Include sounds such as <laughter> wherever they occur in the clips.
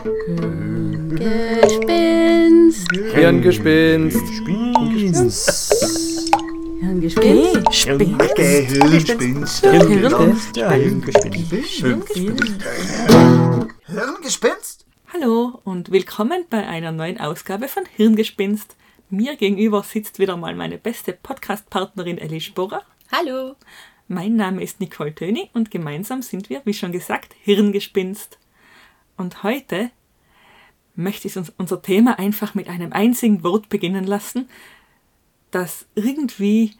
Gespinst. Hirngespinst. Hirngespinst. Hirngespinst. Hirngespinst? Hallo und willkommen bei einer neuen Ausgabe von Hirngespinst. Mir gegenüber sitzt wieder mal meine beste Podcast-Partnerin Ellie Sporer. Hallo. Mein Name ist Nicole Töni und gemeinsam sind wir, wie schon gesagt, Hirngespinst. Und heute möchte ich uns unser Thema einfach mit einem einzigen Wort beginnen lassen, das irgendwie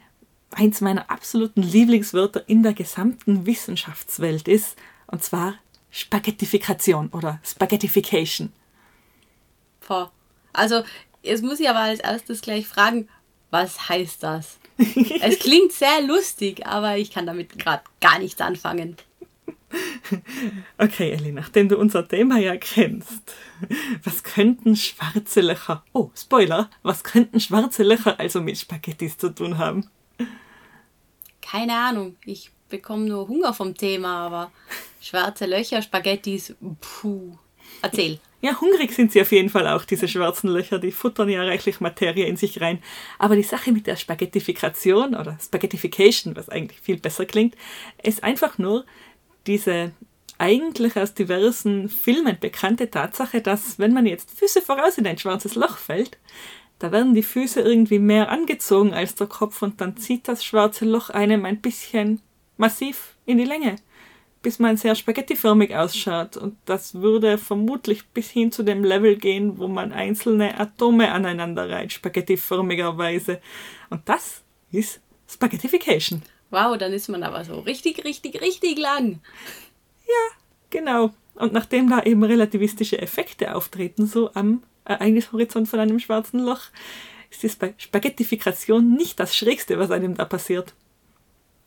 eins meiner absoluten Lieblingswörter in der gesamten Wissenschaftswelt ist, und zwar Spaghettifikation oder Spaghettification. Boah. Also, jetzt muss ich aber als erstes gleich fragen, was heißt das? <laughs> es klingt sehr lustig, aber ich kann damit gerade gar nichts anfangen. <laughs> Okay, Ellie, nachdem du unser Thema ja kennst, was könnten schwarze Löcher, oh, Spoiler, was könnten schwarze Löcher also mit Spaghettis zu tun haben? Keine Ahnung, ich bekomme nur Hunger vom Thema, aber schwarze Löcher, Spaghettis, puh. Erzähl. Ja, hungrig sind sie auf jeden Fall auch, diese schwarzen Löcher, die futtern ja reichlich Materie in sich rein. Aber die Sache mit der Spaghettifikation oder Spaghettification, was eigentlich viel besser klingt, ist einfach nur diese eigentlich aus diversen Filmen bekannte Tatsache, dass wenn man jetzt Füße voraus in ein schwarzes Loch fällt, da werden die Füße irgendwie mehr angezogen als der Kopf und dann zieht das schwarze Loch einem ein bisschen massiv in die Länge bis man sehr spaghettiförmig ausschaut. Und das würde vermutlich bis hin zu dem Level gehen, wo man einzelne Atome aneinander reiht, spaghettiförmigerweise. Und das ist Spaghettification. Wow, dann ist man aber so richtig, richtig, richtig lang. Ja, genau. Und nachdem da eben relativistische Effekte auftreten, so am Ereignishorizont von einem schwarzen Loch, ist es bei Spaghettifikation nicht das Schrägste, was einem da passiert.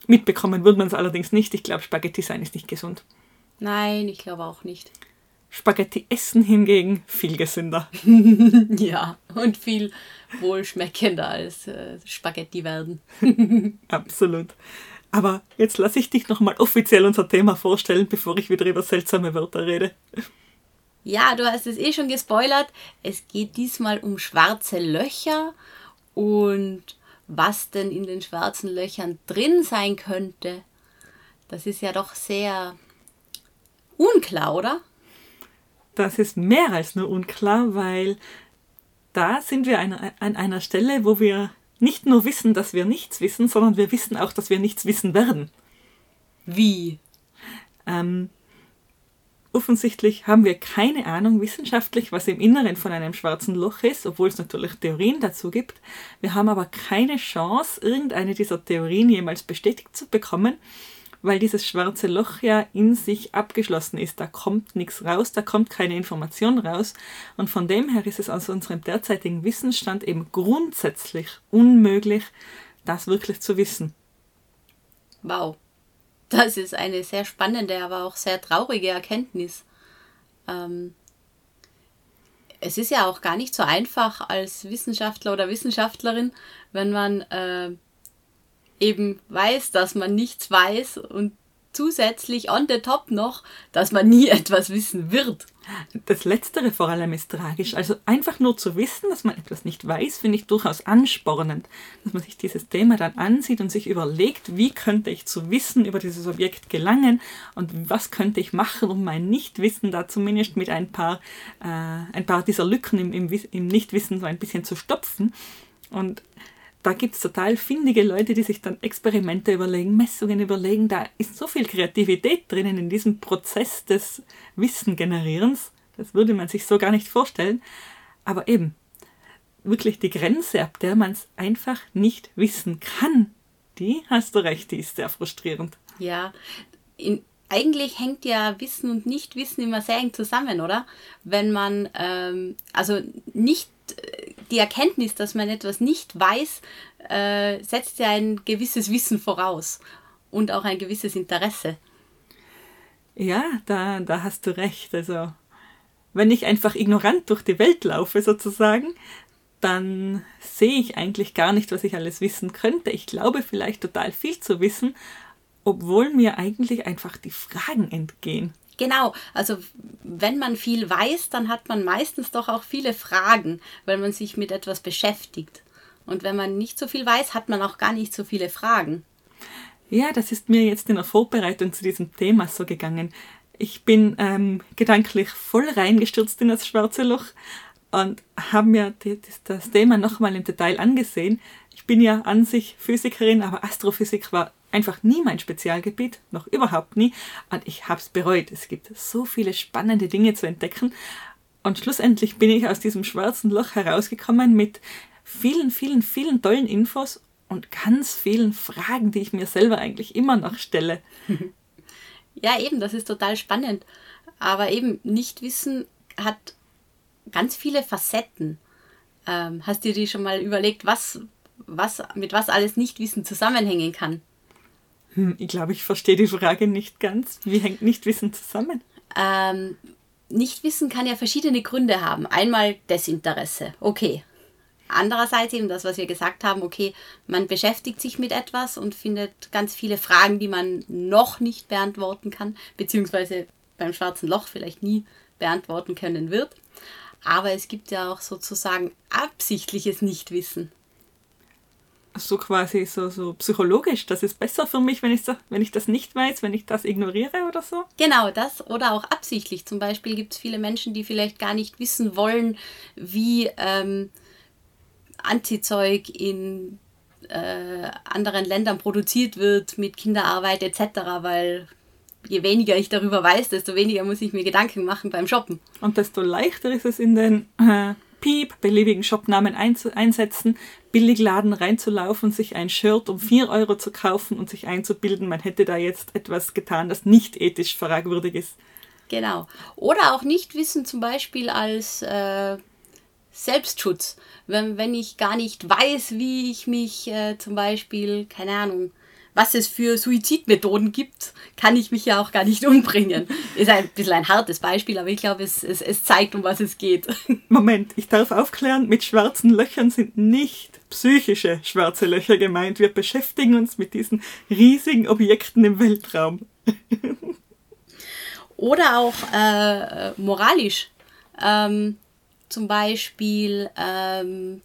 Mitbekommen wird man es allerdings nicht. Ich glaube, Spaghetti sein ist nicht gesund. Nein, ich glaube auch nicht. Spaghetti essen hingegen viel gesünder. <laughs> ja, und viel wohlschmeckender als äh, Spaghetti werden. <laughs> Absolut. Aber jetzt lasse ich dich nochmal offiziell unser Thema vorstellen, bevor ich wieder über seltsame Wörter rede. Ja, du hast es eh schon gespoilert. Es geht diesmal um schwarze Löcher und was denn in den schwarzen Löchern drin sein könnte, das ist ja doch sehr unklar, oder? Das ist mehr als nur unklar, weil da sind wir an einer Stelle, wo wir nicht nur wissen, dass wir nichts wissen, sondern wir wissen auch, dass wir nichts wissen werden. Wie? Ähm, Offensichtlich haben wir keine Ahnung wissenschaftlich, was im Inneren von einem schwarzen Loch ist, obwohl es natürlich Theorien dazu gibt. Wir haben aber keine Chance, irgendeine dieser Theorien jemals bestätigt zu bekommen, weil dieses schwarze Loch ja in sich abgeschlossen ist. Da kommt nichts raus, da kommt keine Information raus. Und von dem her ist es aus unserem derzeitigen Wissensstand eben grundsätzlich unmöglich, das wirklich zu wissen. Wow. Das ist eine sehr spannende, aber auch sehr traurige Erkenntnis. Ähm, es ist ja auch gar nicht so einfach als Wissenschaftler oder Wissenschaftlerin, wenn man äh, eben weiß, dass man nichts weiß und zusätzlich on the top noch, dass man nie <laughs> etwas wissen wird. Das Letztere vor allem ist tragisch. Also einfach nur zu wissen, dass man etwas nicht weiß, finde ich durchaus anspornend. Dass man sich dieses Thema dann ansieht und sich überlegt, wie könnte ich zu Wissen über dieses Objekt gelangen und was könnte ich machen, um mein Nichtwissen da zumindest mit ein paar, äh, ein paar dieser Lücken im, im, im Nichtwissen so ein bisschen zu stopfen. Und da gibt es total findige Leute, die sich dann Experimente überlegen, Messungen überlegen. Da ist so viel Kreativität drinnen in diesem Prozess des Wissengenerierens. Das würde man sich so gar nicht vorstellen. Aber eben, wirklich die Grenze, ab der man es einfach nicht wissen kann, die, hast du recht, die ist sehr frustrierend. Ja, in, eigentlich hängt ja Wissen und Nichtwissen immer sehr eng zusammen, oder? Wenn man, ähm, also nicht die Erkenntnis, dass man etwas nicht weiß, äh, setzt ja ein gewisses Wissen voraus und auch ein gewisses Interesse. Ja, da, da hast du recht. Also, wenn ich einfach ignorant durch die Welt laufe, sozusagen, dann sehe ich eigentlich gar nicht, was ich alles wissen könnte. Ich glaube vielleicht total viel zu wissen, obwohl mir eigentlich einfach die Fragen entgehen. Genau, also wenn man viel weiß, dann hat man meistens doch auch viele Fragen, weil man sich mit etwas beschäftigt. Und wenn man nicht so viel weiß, hat man auch gar nicht so viele Fragen. Ja, das ist mir jetzt in der Vorbereitung zu diesem Thema so gegangen. Ich bin ähm, gedanklich voll reingestürzt in das schwarze Loch und habe mir das Thema nochmal im Detail angesehen. Ich bin ja an sich Physikerin, aber Astrophysik war einfach nie mein Spezialgebiet, noch überhaupt nie. Und ich habe es bereut. Es gibt so viele spannende Dinge zu entdecken. Und schlussendlich bin ich aus diesem schwarzen Loch herausgekommen mit vielen, vielen, vielen tollen Infos und ganz vielen Fragen, die ich mir selber eigentlich immer noch stelle. <laughs> Ja, eben, das ist total spannend. Aber eben, Nichtwissen hat ganz viele Facetten. Ähm, hast du dir schon mal überlegt, was, was, mit was alles Nichtwissen zusammenhängen kann? Hm, ich glaube, ich verstehe die Frage nicht ganz. Wie hängt Nichtwissen zusammen? Ähm, Nichtwissen kann ja verschiedene Gründe haben. Einmal Desinteresse. Okay. Andererseits eben das, was wir gesagt haben, okay, man beschäftigt sich mit etwas und findet ganz viele Fragen, die man noch nicht beantworten kann, beziehungsweise beim schwarzen Loch vielleicht nie beantworten können wird. Aber es gibt ja auch sozusagen absichtliches Nichtwissen so quasi so, so psychologisch, das ist besser für mich, wenn ich, so, wenn ich das nicht weiß, wenn ich das ignoriere oder so? Genau, das oder auch absichtlich. Zum Beispiel gibt es viele Menschen, die vielleicht gar nicht wissen wollen, wie ähm, Antizeug in äh, anderen Ländern produziert wird mit Kinderarbeit etc., weil je weniger ich darüber weiß, desto weniger muss ich mir Gedanken machen beim Shoppen. Und desto leichter ist es in den äh, Piep, beliebigen Shopnamen einsetzen, Billigladen reinzulaufen, sich ein Shirt um 4 Euro zu kaufen und sich einzubilden, man hätte da jetzt etwas getan, das nicht ethisch fragwürdig ist. Genau. Oder auch nicht wissen, zum Beispiel als äh, Selbstschutz. Wenn, wenn ich gar nicht weiß, wie ich mich äh, zum Beispiel, keine Ahnung, was es für Suizidmethoden gibt, kann ich mich ja auch gar nicht <laughs> umbringen. Ist ein bisschen ein hartes Beispiel, aber ich glaube, es, es, es zeigt, um was es geht. <laughs> Moment, ich darf aufklären, mit schwarzen Löchern sind nicht psychische schwarze Löcher gemeint. Wir beschäftigen uns mit diesen riesigen Objekten im Weltraum. <laughs> Oder auch äh, moralisch. Ähm, zum Beispiel ähm,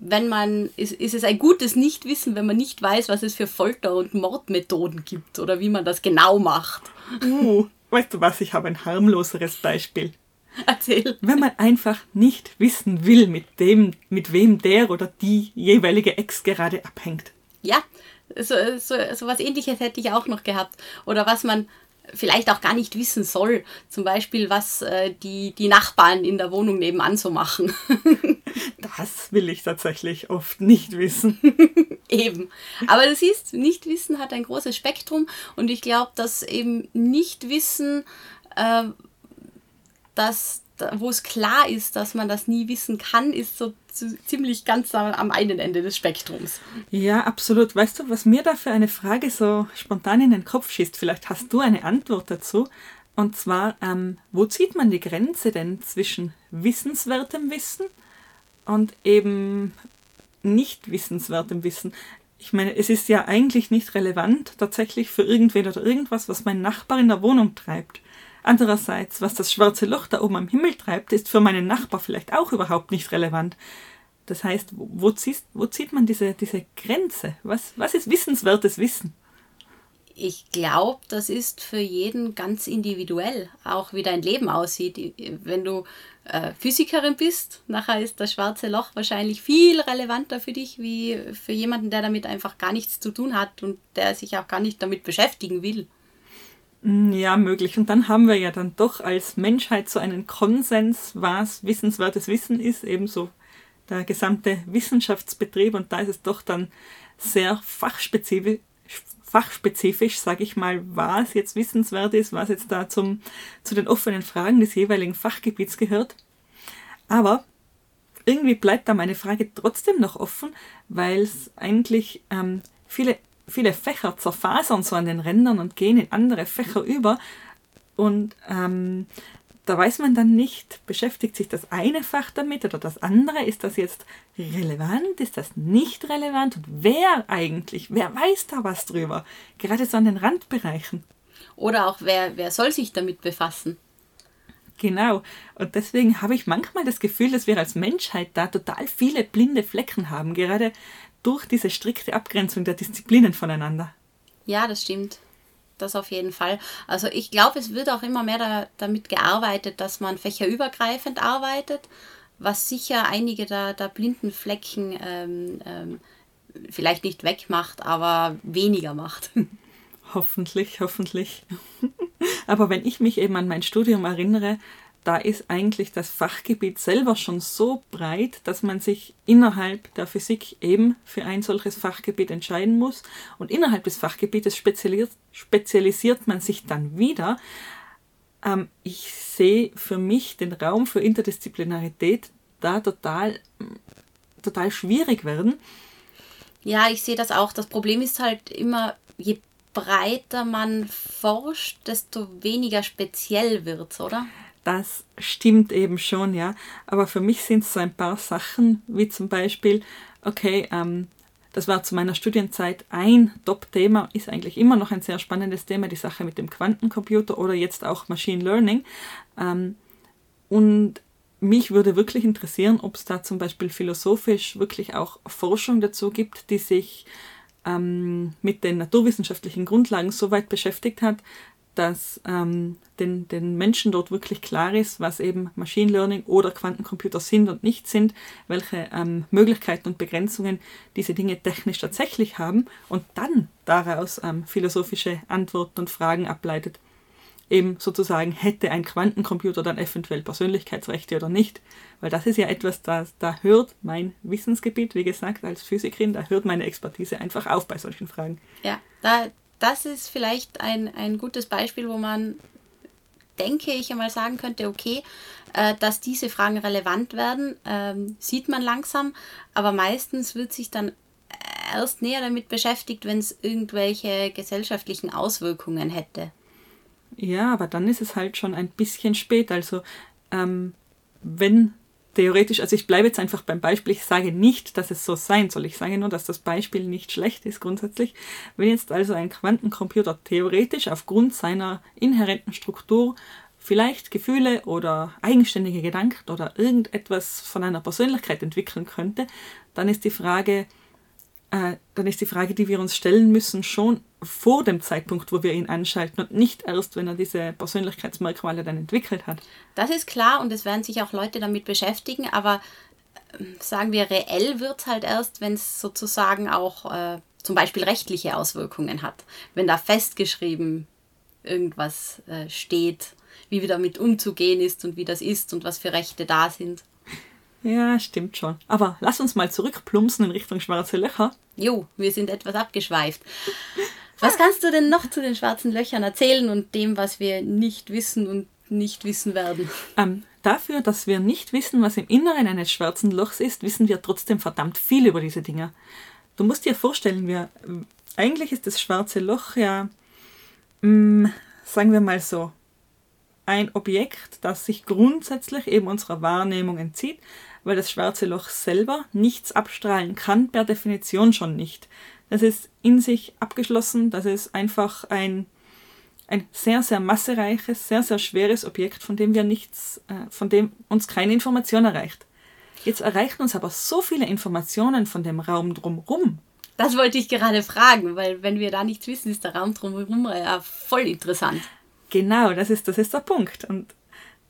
wenn man, ist, ist es ein gutes Nichtwissen, wenn man nicht weiß, was es für Folter- und Mordmethoden gibt oder wie man das genau macht. Uh, weißt du was, ich habe ein harmloseres Beispiel. Erzähl. Wenn man einfach nicht wissen will, mit dem, mit wem der oder die jeweilige Ex gerade abhängt. Ja, so, so, so was ähnliches hätte ich auch noch gehabt. Oder was man vielleicht auch gar nicht wissen soll. Zum Beispiel, was äh, die, die Nachbarn in der Wohnung nebenan so machen. <laughs> das will ich tatsächlich oft nicht wissen. <laughs> eben. Aber du siehst, Nichtwissen hat ein großes Spektrum und ich glaube, dass eben Nichtwissen, äh, dass wo es klar ist, dass man das nie wissen kann, ist so ziemlich ganz am einen Ende des Spektrums. Ja, absolut. Weißt du, was mir da für eine Frage so spontan in den Kopf schießt? Vielleicht hast du eine Antwort dazu. Und zwar, ähm, wo zieht man die Grenze denn zwischen wissenswertem Wissen und eben nicht wissenswertem Wissen? Ich meine, es ist ja eigentlich nicht relevant tatsächlich für irgendwen oder irgendwas, was mein Nachbar in der Wohnung treibt. Andererseits, was das schwarze Loch da oben am Himmel treibt, ist für meinen Nachbar vielleicht auch überhaupt nicht relevant. Das heißt, wo, ziehst, wo zieht man diese, diese Grenze? Was, was ist wissenswertes Wissen? Ich glaube, das ist für jeden ganz individuell, auch wie dein Leben aussieht. Wenn du äh, Physikerin bist, nachher ist das schwarze Loch wahrscheinlich viel relevanter für dich, wie für jemanden, der damit einfach gar nichts zu tun hat und der sich auch gar nicht damit beschäftigen will. Mm, ja, möglich. Und dann haben wir ja dann doch als Menschheit so einen Konsens, was wissenswertes Wissen ist, ebenso der gesamte Wissenschaftsbetrieb. Und da ist es doch dann sehr fachspezifisch, fachspezifisch sage ich mal, was jetzt wissenswert ist, was jetzt da zum, zu den offenen Fragen des jeweiligen Fachgebiets gehört. Aber irgendwie bleibt da meine Frage trotzdem noch offen, weil es eigentlich ähm, viele viele Fächer zerfasern so an den Rändern und gehen in andere Fächer über. Und ähm, da weiß man dann nicht, beschäftigt sich das eine Fach damit oder das andere? Ist das jetzt relevant? Ist das nicht relevant? Und wer eigentlich? Wer weiß da was drüber? Gerade so an den Randbereichen. Oder auch, wer, wer soll sich damit befassen? Genau. Und deswegen habe ich manchmal das Gefühl, dass wir als Menschheit da total viele blinde Flecken haben, gerade durch diese strikte Abgrenzung der Disziplinen voneinander. Ja, das stimmt. Das auf jeden Fall. Also ich glaube, es wird auch immer mehr da, damit gearbeitet, dass man fächerübergreifend arbeitet, was sicher einige der, der blinden Flecken ähm, ähm, vielleicht nicht wegmacht, aber weniger macht. <laughs> Hoffentlich, hoffentlich. <laughs> Aber wenn ich mich eben an mein Studium erinnere, da ist eigentlich das Fachgebiet selber schon so breit, dass man sich innerhalb der Physik eben für ein solches Fachgebiet entscheiden muss. Und innerhalb des Fachgebietes spezialisiert, spezialisiert man sich dann wieder. Ähm, ich sehe für mich den Raum für Interdisziplinarität da total, total schwierig werden. Ja, ich sehe das auch. Das Problem ist halt immer, je breiter man forscht, desto weniger speziell wird es, oder? Das stimmt eben schon, ja. Aber für mich sind es so ein paar Sachen, wie zum Beispiel, okay, ähm, das war zu meiner Studienzeit ein Top-Thema, ist eigentlich immer noch ein sehr spannendes Thema, die Sache mit dem Quantencomputer oder jetzt auch Machine Learning. Ähm, und mich würde wirklich interessieren, ob es da zum Beispiel philosophisch wirklich auch Forschung dazu gibt, die sich ähm, mit den naturwissenschaftlichen Grundlagen so weit beschäftigt hat, dass ähm, den, den Menschen dort wirklich klar ist, was eben Machine Learning oder Quantencomputer sind und nicht sind, welche ähm, Möglichkeiten und Begrenzungen diese Dinge technisch tatsächlich haben und dann daraus ähm, philosophische Antworten und Fragen ableitet eben sozusagen, hätte ein Quantencomputer dann eventuell Persönlichkeitsrechte oder nicht. Weil das ist ja etwas, da, da hört mein Wissensgebiet, wie gesagt, als Physikerin, da hört meine Expertise einfach auf bei solchen Fragen. Ja, da, das ist vielleicht ein, ein gutes Beispiel, wo man, denke ich, einmal sagen könnte, okay, äh, dass diese Fragen relevant werden, ähm, sieht man langsam, aber meistens wird sich dann erst näher damit beschäftigt, wenn es irgendwelche gesellschaftlichen Auswirkungen hätte. Ja, aber dann ist es halt schon ein bisschen spät. Also ähm, wenn theoretisch, also ich bleibe jetzt einfach beim Beispiel, ich sage nicht, dass es so sein soll. Ich sage nur, dass das Beispiel nicht schlecht ist grundsätzlich. Wenn jetzt also ein Quantencomputer theoretisch aufgrund seiner inhärenten Struktur vielleicht Gefühle oder eigenständige Gedanken oder irgendetwas von einer Persönlichkeit entwickeln könnte, dann ist die Frage, äh, dann ist die Frage, die wir uns stellen müssen, schon vor dem Zeitpunkt, wo wir ihn anschalten und nicht erst, wenn er diese Persönlichkeitsmerkmale dann entwickelt hat. Das ist klar und es werden sich auch Leute damit beschäftigen, aber äh, sagen wir, reell wird es halt erst, wenn es sozusagen auch äh, zum Beispiel rechtliche Auswirkungen hat. Wenn da festgeschrieben irgendwas äh, steht, wie damit umzugehen ist und wie das ist und was für Rechte da sind. Ja, stimmt schon. Aber lass uns mal zurückplumpsen in Richtung schwarze Löcher. Jo, wir sind etwas abgeschweift. Was kannst du denn noch zu den schwarzen Löchern erzählen und dem, was wir nicht wissen und nicht wissen werden? Ähm, dafür, dass wir nicht wissen, was im Inneren eines schwarzen Lochs ist, wissen wir trotzdem verdammt viel über diese Dinge. Du musst dir vorstellen, wir, eigentlich ist das schwarze Loch ja, mh, mm, sagen wir mal so, ein Objekt, das sich grundsätzlich eben unserer Wahrnehmung entzieht, weil das schwarze Loch selber nichts abstrahlen kann, per Definition schon nicht. Das ist in sich abgeschlossen, das ist einfach ein, ein sehr, sehr massereiches, sehr, sehr schweres Objekt, von dem wir nichts, äh, von dem uns keine Information erreicht. Jetzt erreichen uns aber so viele Informationen von dem Raum drumherum. Das wollte ich gerade fragen, weil wenn wir da nichts wissen, ist der Raum drumherum ja voll interessant. Genau, das ist, das ist der Punkt. Und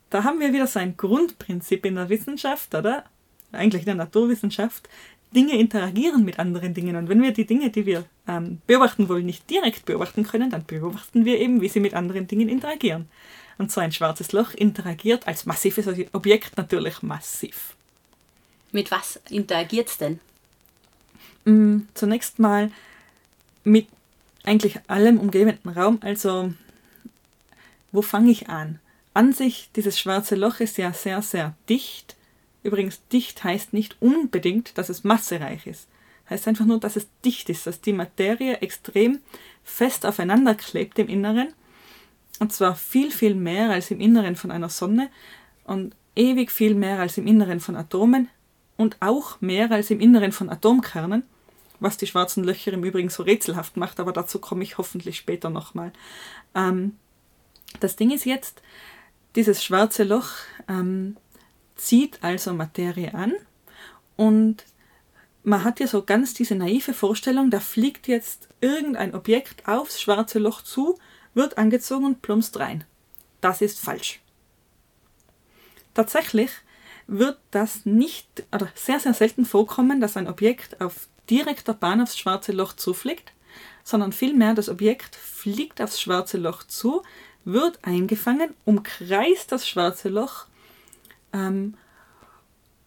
da haben wir wieder so ein Grundprinzip in der Wissenschaft, oder? Eigentlich in der Naturwissenschaft, Dinge interagieren mit anderen Dingen. Und wenn wir die Dinge, die wir ähm, beobachten wollen, nicht direkt beobachten können, dann beobachten wir eben, wie sie mit anderen Dingen interagieren. Und so ein schwarzes Loch interagiert als massives Objekt natürlich massiv. Mit was interagiert es denn? Mm, zunächst mal mit eigentlich allem umgebenden Raum. Also, wo fange ich an? An sich, dieses schwarze Loch ist ja sehr, sehr dicht Übrigens, dicht heißt nicht unbedingt, dass es massereich ist. Heißt einfach nur, dass es dicht ist, dass die Materie extrem fest aufeinander klebt im Inneren. Und zwar viel, viel mehr als im Inneren von einer Sonne und ewig viel mehr als im Inneren von Atomen und auch mehr als im Inneren von Atomkernen. was die schwarzen Löcher im Übrigen so rätselhaft macht, aber dazu komme ich hoffentlich später nochmal. Ähm, das Ding ist jetzt, dieses schwarze Loch ähm, zieht also Materie an und man hat ja so ganz diese naive Vorstellung, da fliegt jetzt irgendein Objekt aufs schwarze Loch zu, wird angezogen und plumpst rein. Das ist falsch. Tatsächlich wird das nicht oder sehr, sehr selten vorkommen, dass ein Objekt auf direkter Bahn aufs schwarze Loch zufliegt, sondern vielmehr das Objekt fliegt aufs schwarze Loch zu, wird eingefangen, umkreist das schwarze Loch ähm,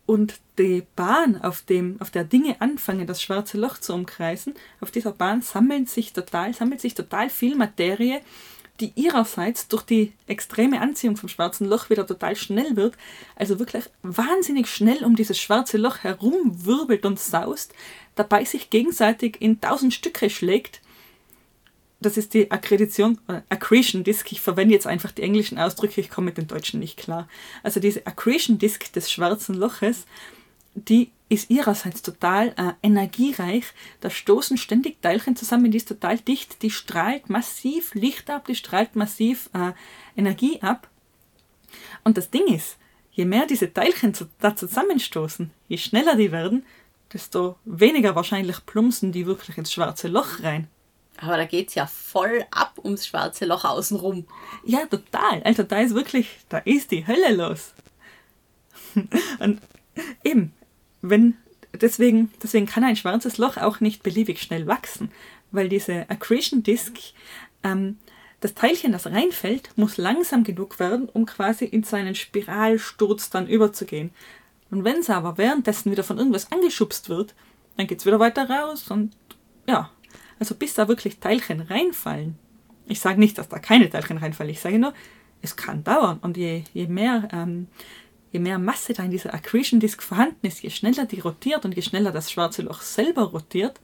und die Bahn, auf, dem, auf der Dinge anfangen, das schwarze Loch zu umkreisen, auf dieser Bahn sammelt sich total, sammelt sich total viel Materie, die ihrerseits durch die extreme Anziehung vom schwarzen Loch wieder total schnell wird, also wirklich wahnsinnig schnell um dieses schwarze Loch herumwirbelt und saust, dabei sich gegenseitig in tausend Stücke schlägt. Das ist die Akkredition, äh, Accretion Disk. Ich verwende jetzt einfach die englischen Ausdrücke, ich komme mit den deutschen nicht klar. Also diese Accretion Disk des schwarzen Loches, die ist ihrerseits total äh, energiereich. Da stoßen ständig Teilchen zusammen, die ist total dicht, die strahlt massiv Licht ab, die strahlt massiv äh, Energie ab. Und das Ding ist, je mehr diese Teilchen zu, da zusammenstoßen, je schneller die werden, desto weniger wahrscheinlich plumpsen die wirklich ins schwarze Loch rein. Aber da geht es ja voll ab ums schwarze Loch außenrum. Ja, total. Also da ist wirklich, da ist die Hölle los. <laughs> Und eben, wenn, deswegen, deswegen kann ein schwarzes Loch auch nicht beliebig schnell wachsen, weil diese Accretion Disk, ähm, das Teilchen, das reinfällt, muss langsam genug werden, um quasi in seinen Spiralsturz dann überzugehen. Und wenn es aber währenddessen wieder von irgendwas angeschubst wird, dann geht es wieder weiter raus und ja, also bis da wirklich Teilchen reinfallen. Ich sage nicht, dass da keine Teilchen reinfallen, ich sage nur, es kann dauern und je, je mehr ähm, je mehr Masse da in dieser Accretion Disk vorhanden ist, je schneller die rotiert und je schneller das schwarze Loch selber rotiert,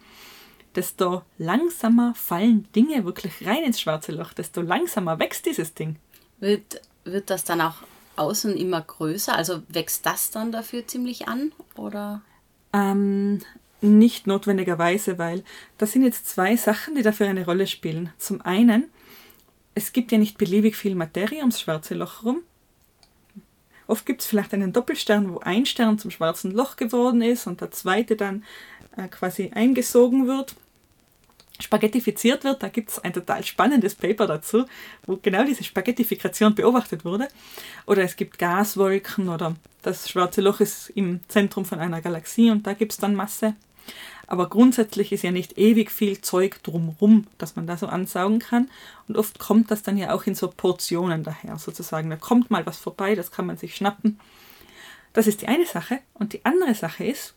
desto langsamer fallen Dinge wirklich rein ins schwarze Loch, desto langsamer wächst dieses Ding. Wird, wird das dann auch außen immer größer? Also wächst das dann dafür ziemlich an? Oder? Ähm, nicht notwendigerweise, weil das sind jetzt zwei Sachen, die dafür eine Rolle spielen. Zum einen, es gibt ja nicht beliebig viel Materie ums schwarze Loch rum. Oft gibt es vielleicht einen Doppelstern, wo ein Stern zum schwarzen Loch geworden ist und der zweite dann äh, quasi eingesogen wird, spaghettifiziert wird. Da gibt es ein total spannendes Paper dazu, wo genau diese Spaghettifikation beobachtet wurde. Oder es gibt Gaswolken oder das schwarze Loch ist im Zentrum von einer Galaxie und da gibt es dann Masse. Aber grundsätzlich ist ja nicht ewig viel Zeug drumrum, das man da so ansaugen kann. Und oft kommt das dann ja auch in so Portionen daher, sozusagen. Da kommt mal was vorbei, das kann man sich schnappen. Das ist die eine Sache. Und die andere Sache ist,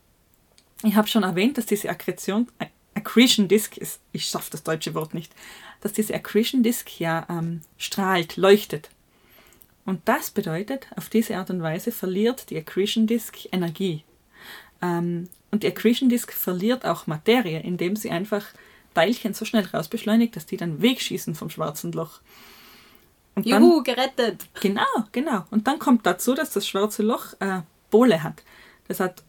ich habe schon erwähnt, dass diese Akkretion, Accretion Disk ist, ich schaffe das deutsche Wort nicht, dass diese Accretion Disk ja ähm, strahlt, leuchtet. Und das bedeutet, auf diese Art und Weise verliert die Accretion Disk Energie. Ähm, und die Accretion Disk verliert auch Materie, indem sie einfach Teilchen so schnell rausbeschleunigt, dass die dann wegschießen vom schwarzen Loch. Und Juhu, dann, gerettet! Genau, genau. Und dann kommt dazu, dass das schwarze Loch äh, Pole hat. Das hat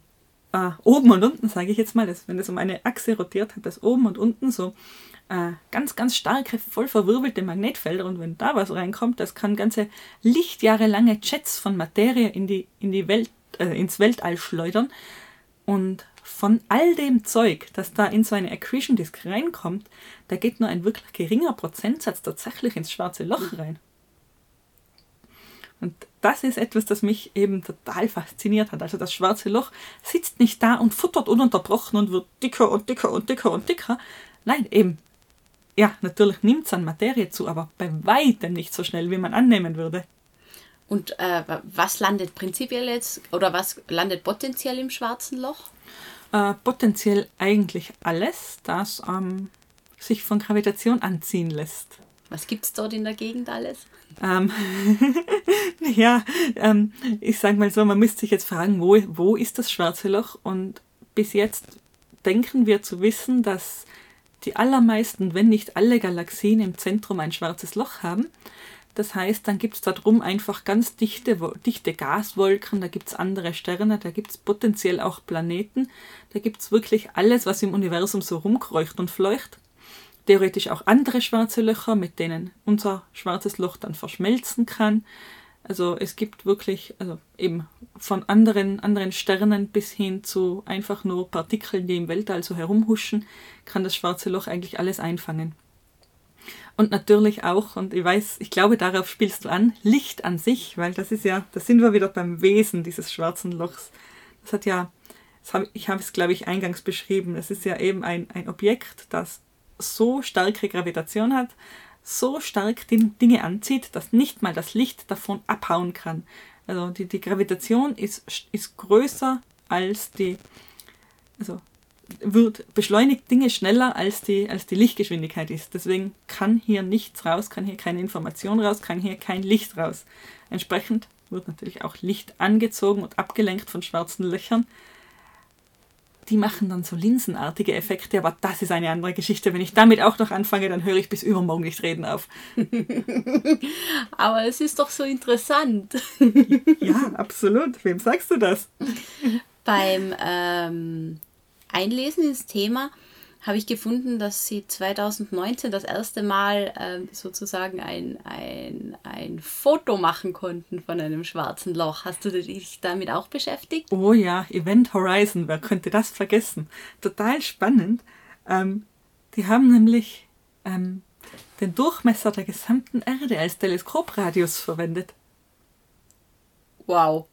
äh, oben und unten, sage ich jetzt mal, das, wenn es um eine Achse rotiert, hat das oben und unten so äh, ganz, ganz starke, voll verwirbelte Magnetfelder. Und wenn da was reinkommt, das kann ganze Lichtjahre lange Jets von Materie in die, in die Welt, äh, ins Weltall schleudern. Und von all dem Zeug, das da in so eine Accretion Disk reinkommt, da geht nur ein wirklich geringer Prozentsatz tatsächlich ins schwarze Loch rein. Und das ist etwas, das mich eben total fasziniert hat. Also das schwarze Loch sitzt nicht da und futtert ununterbrochen und wird dicker und dicker und dicker und dicker. Nein, eben. Ja, natürlich nimmt es an Materie zu, aber bei weitem nicht so schnell, wie man annehmen würde. Und äh, was landet prinzipiell jetzt oder was landet potenziell im schwarzen Loch? Äh, potenziell eigentlich alles, das ähm, sich von Gravitation anziehen lässt. Was gibt es dort in der Gegend alles? Ähm, <laughs> ja, ähm, ich sage mal so, man müsste sich jetzt fragen, wo, wo ist das schwarze Loch? Und bis jetzt denken wir zu wissen, dass die allermeisten, wenn nicht alle Galaxien im Zentrum ein schwarzes Loch haben. Das heißt, dann gibt es da drum einfach ganz dichte, dichte Gaswolken, da gibt es andere Sterne, da gibt es potenziell auch Planeten, da gibt es wirklich alles, was im Universum so rumkreucht und fleucht. Theoretisch auch andere schwarze Löcher, mit denen unser schwarzes Loch dann verschmelzen kann. Also es gibt wirklich, also eben von anderen, anderen Sternen bis hin zu einfach nur Partikeln, die im Weltall so herumhuschen, kann das schwarze Loch eigentlich alles einfangen. Und natürlich auch, und ich weiß, ich glaube, darauf spielst du an, Licht an sich, weil das ist ja, da sind wir wieder beim Wesen dieses schwarzen Lochs. Das hat ja, das hab, ich habe es, glaube ich, eingangs beschrieben, es ist ja eben ein, ein Objekt, das so starke Gravitation hat, so stark die Dinge anzieht, dass nicht mal das Licht davon abhauen kann. Also die, die Gravitation ist, ist größer als die, also wird, beschleunigt Dinge schneller als die, als die Lichtgeschwindigkeit ist. Deswegen kann hier nichts raus, kann hier keine Information raus, kann hier kein Licht raus. Entsprechend wird natürlich auch Licht angezogen und abgelenkt von schwarzen Löchern die machen dann so linsenartige Effekte, aber das ist eine andere Geschichte. Wenn ich damit auch noch anfange, dann höre ich bis übermorgen nicht reden auf. <laughs> aber es ist doch so interessant. ja, absolut. Wem sagst du das? <laughs> Beim ähm, Einlesen ins Thema habe ich gefunden, dass sie 2019 das erste Mal ähm, sozusagen ein, ein, ein Foto machen konnten von einem schwarzen Loch. Hast du dich damit auch beschäftigt? Oh ja, Event Horizon, wer könnte das vergessen? Total spannend. Ähm, die haben nämlich ähm, den Durchmesser der gesamten Erde als Teleskopradius verwendet. Wow.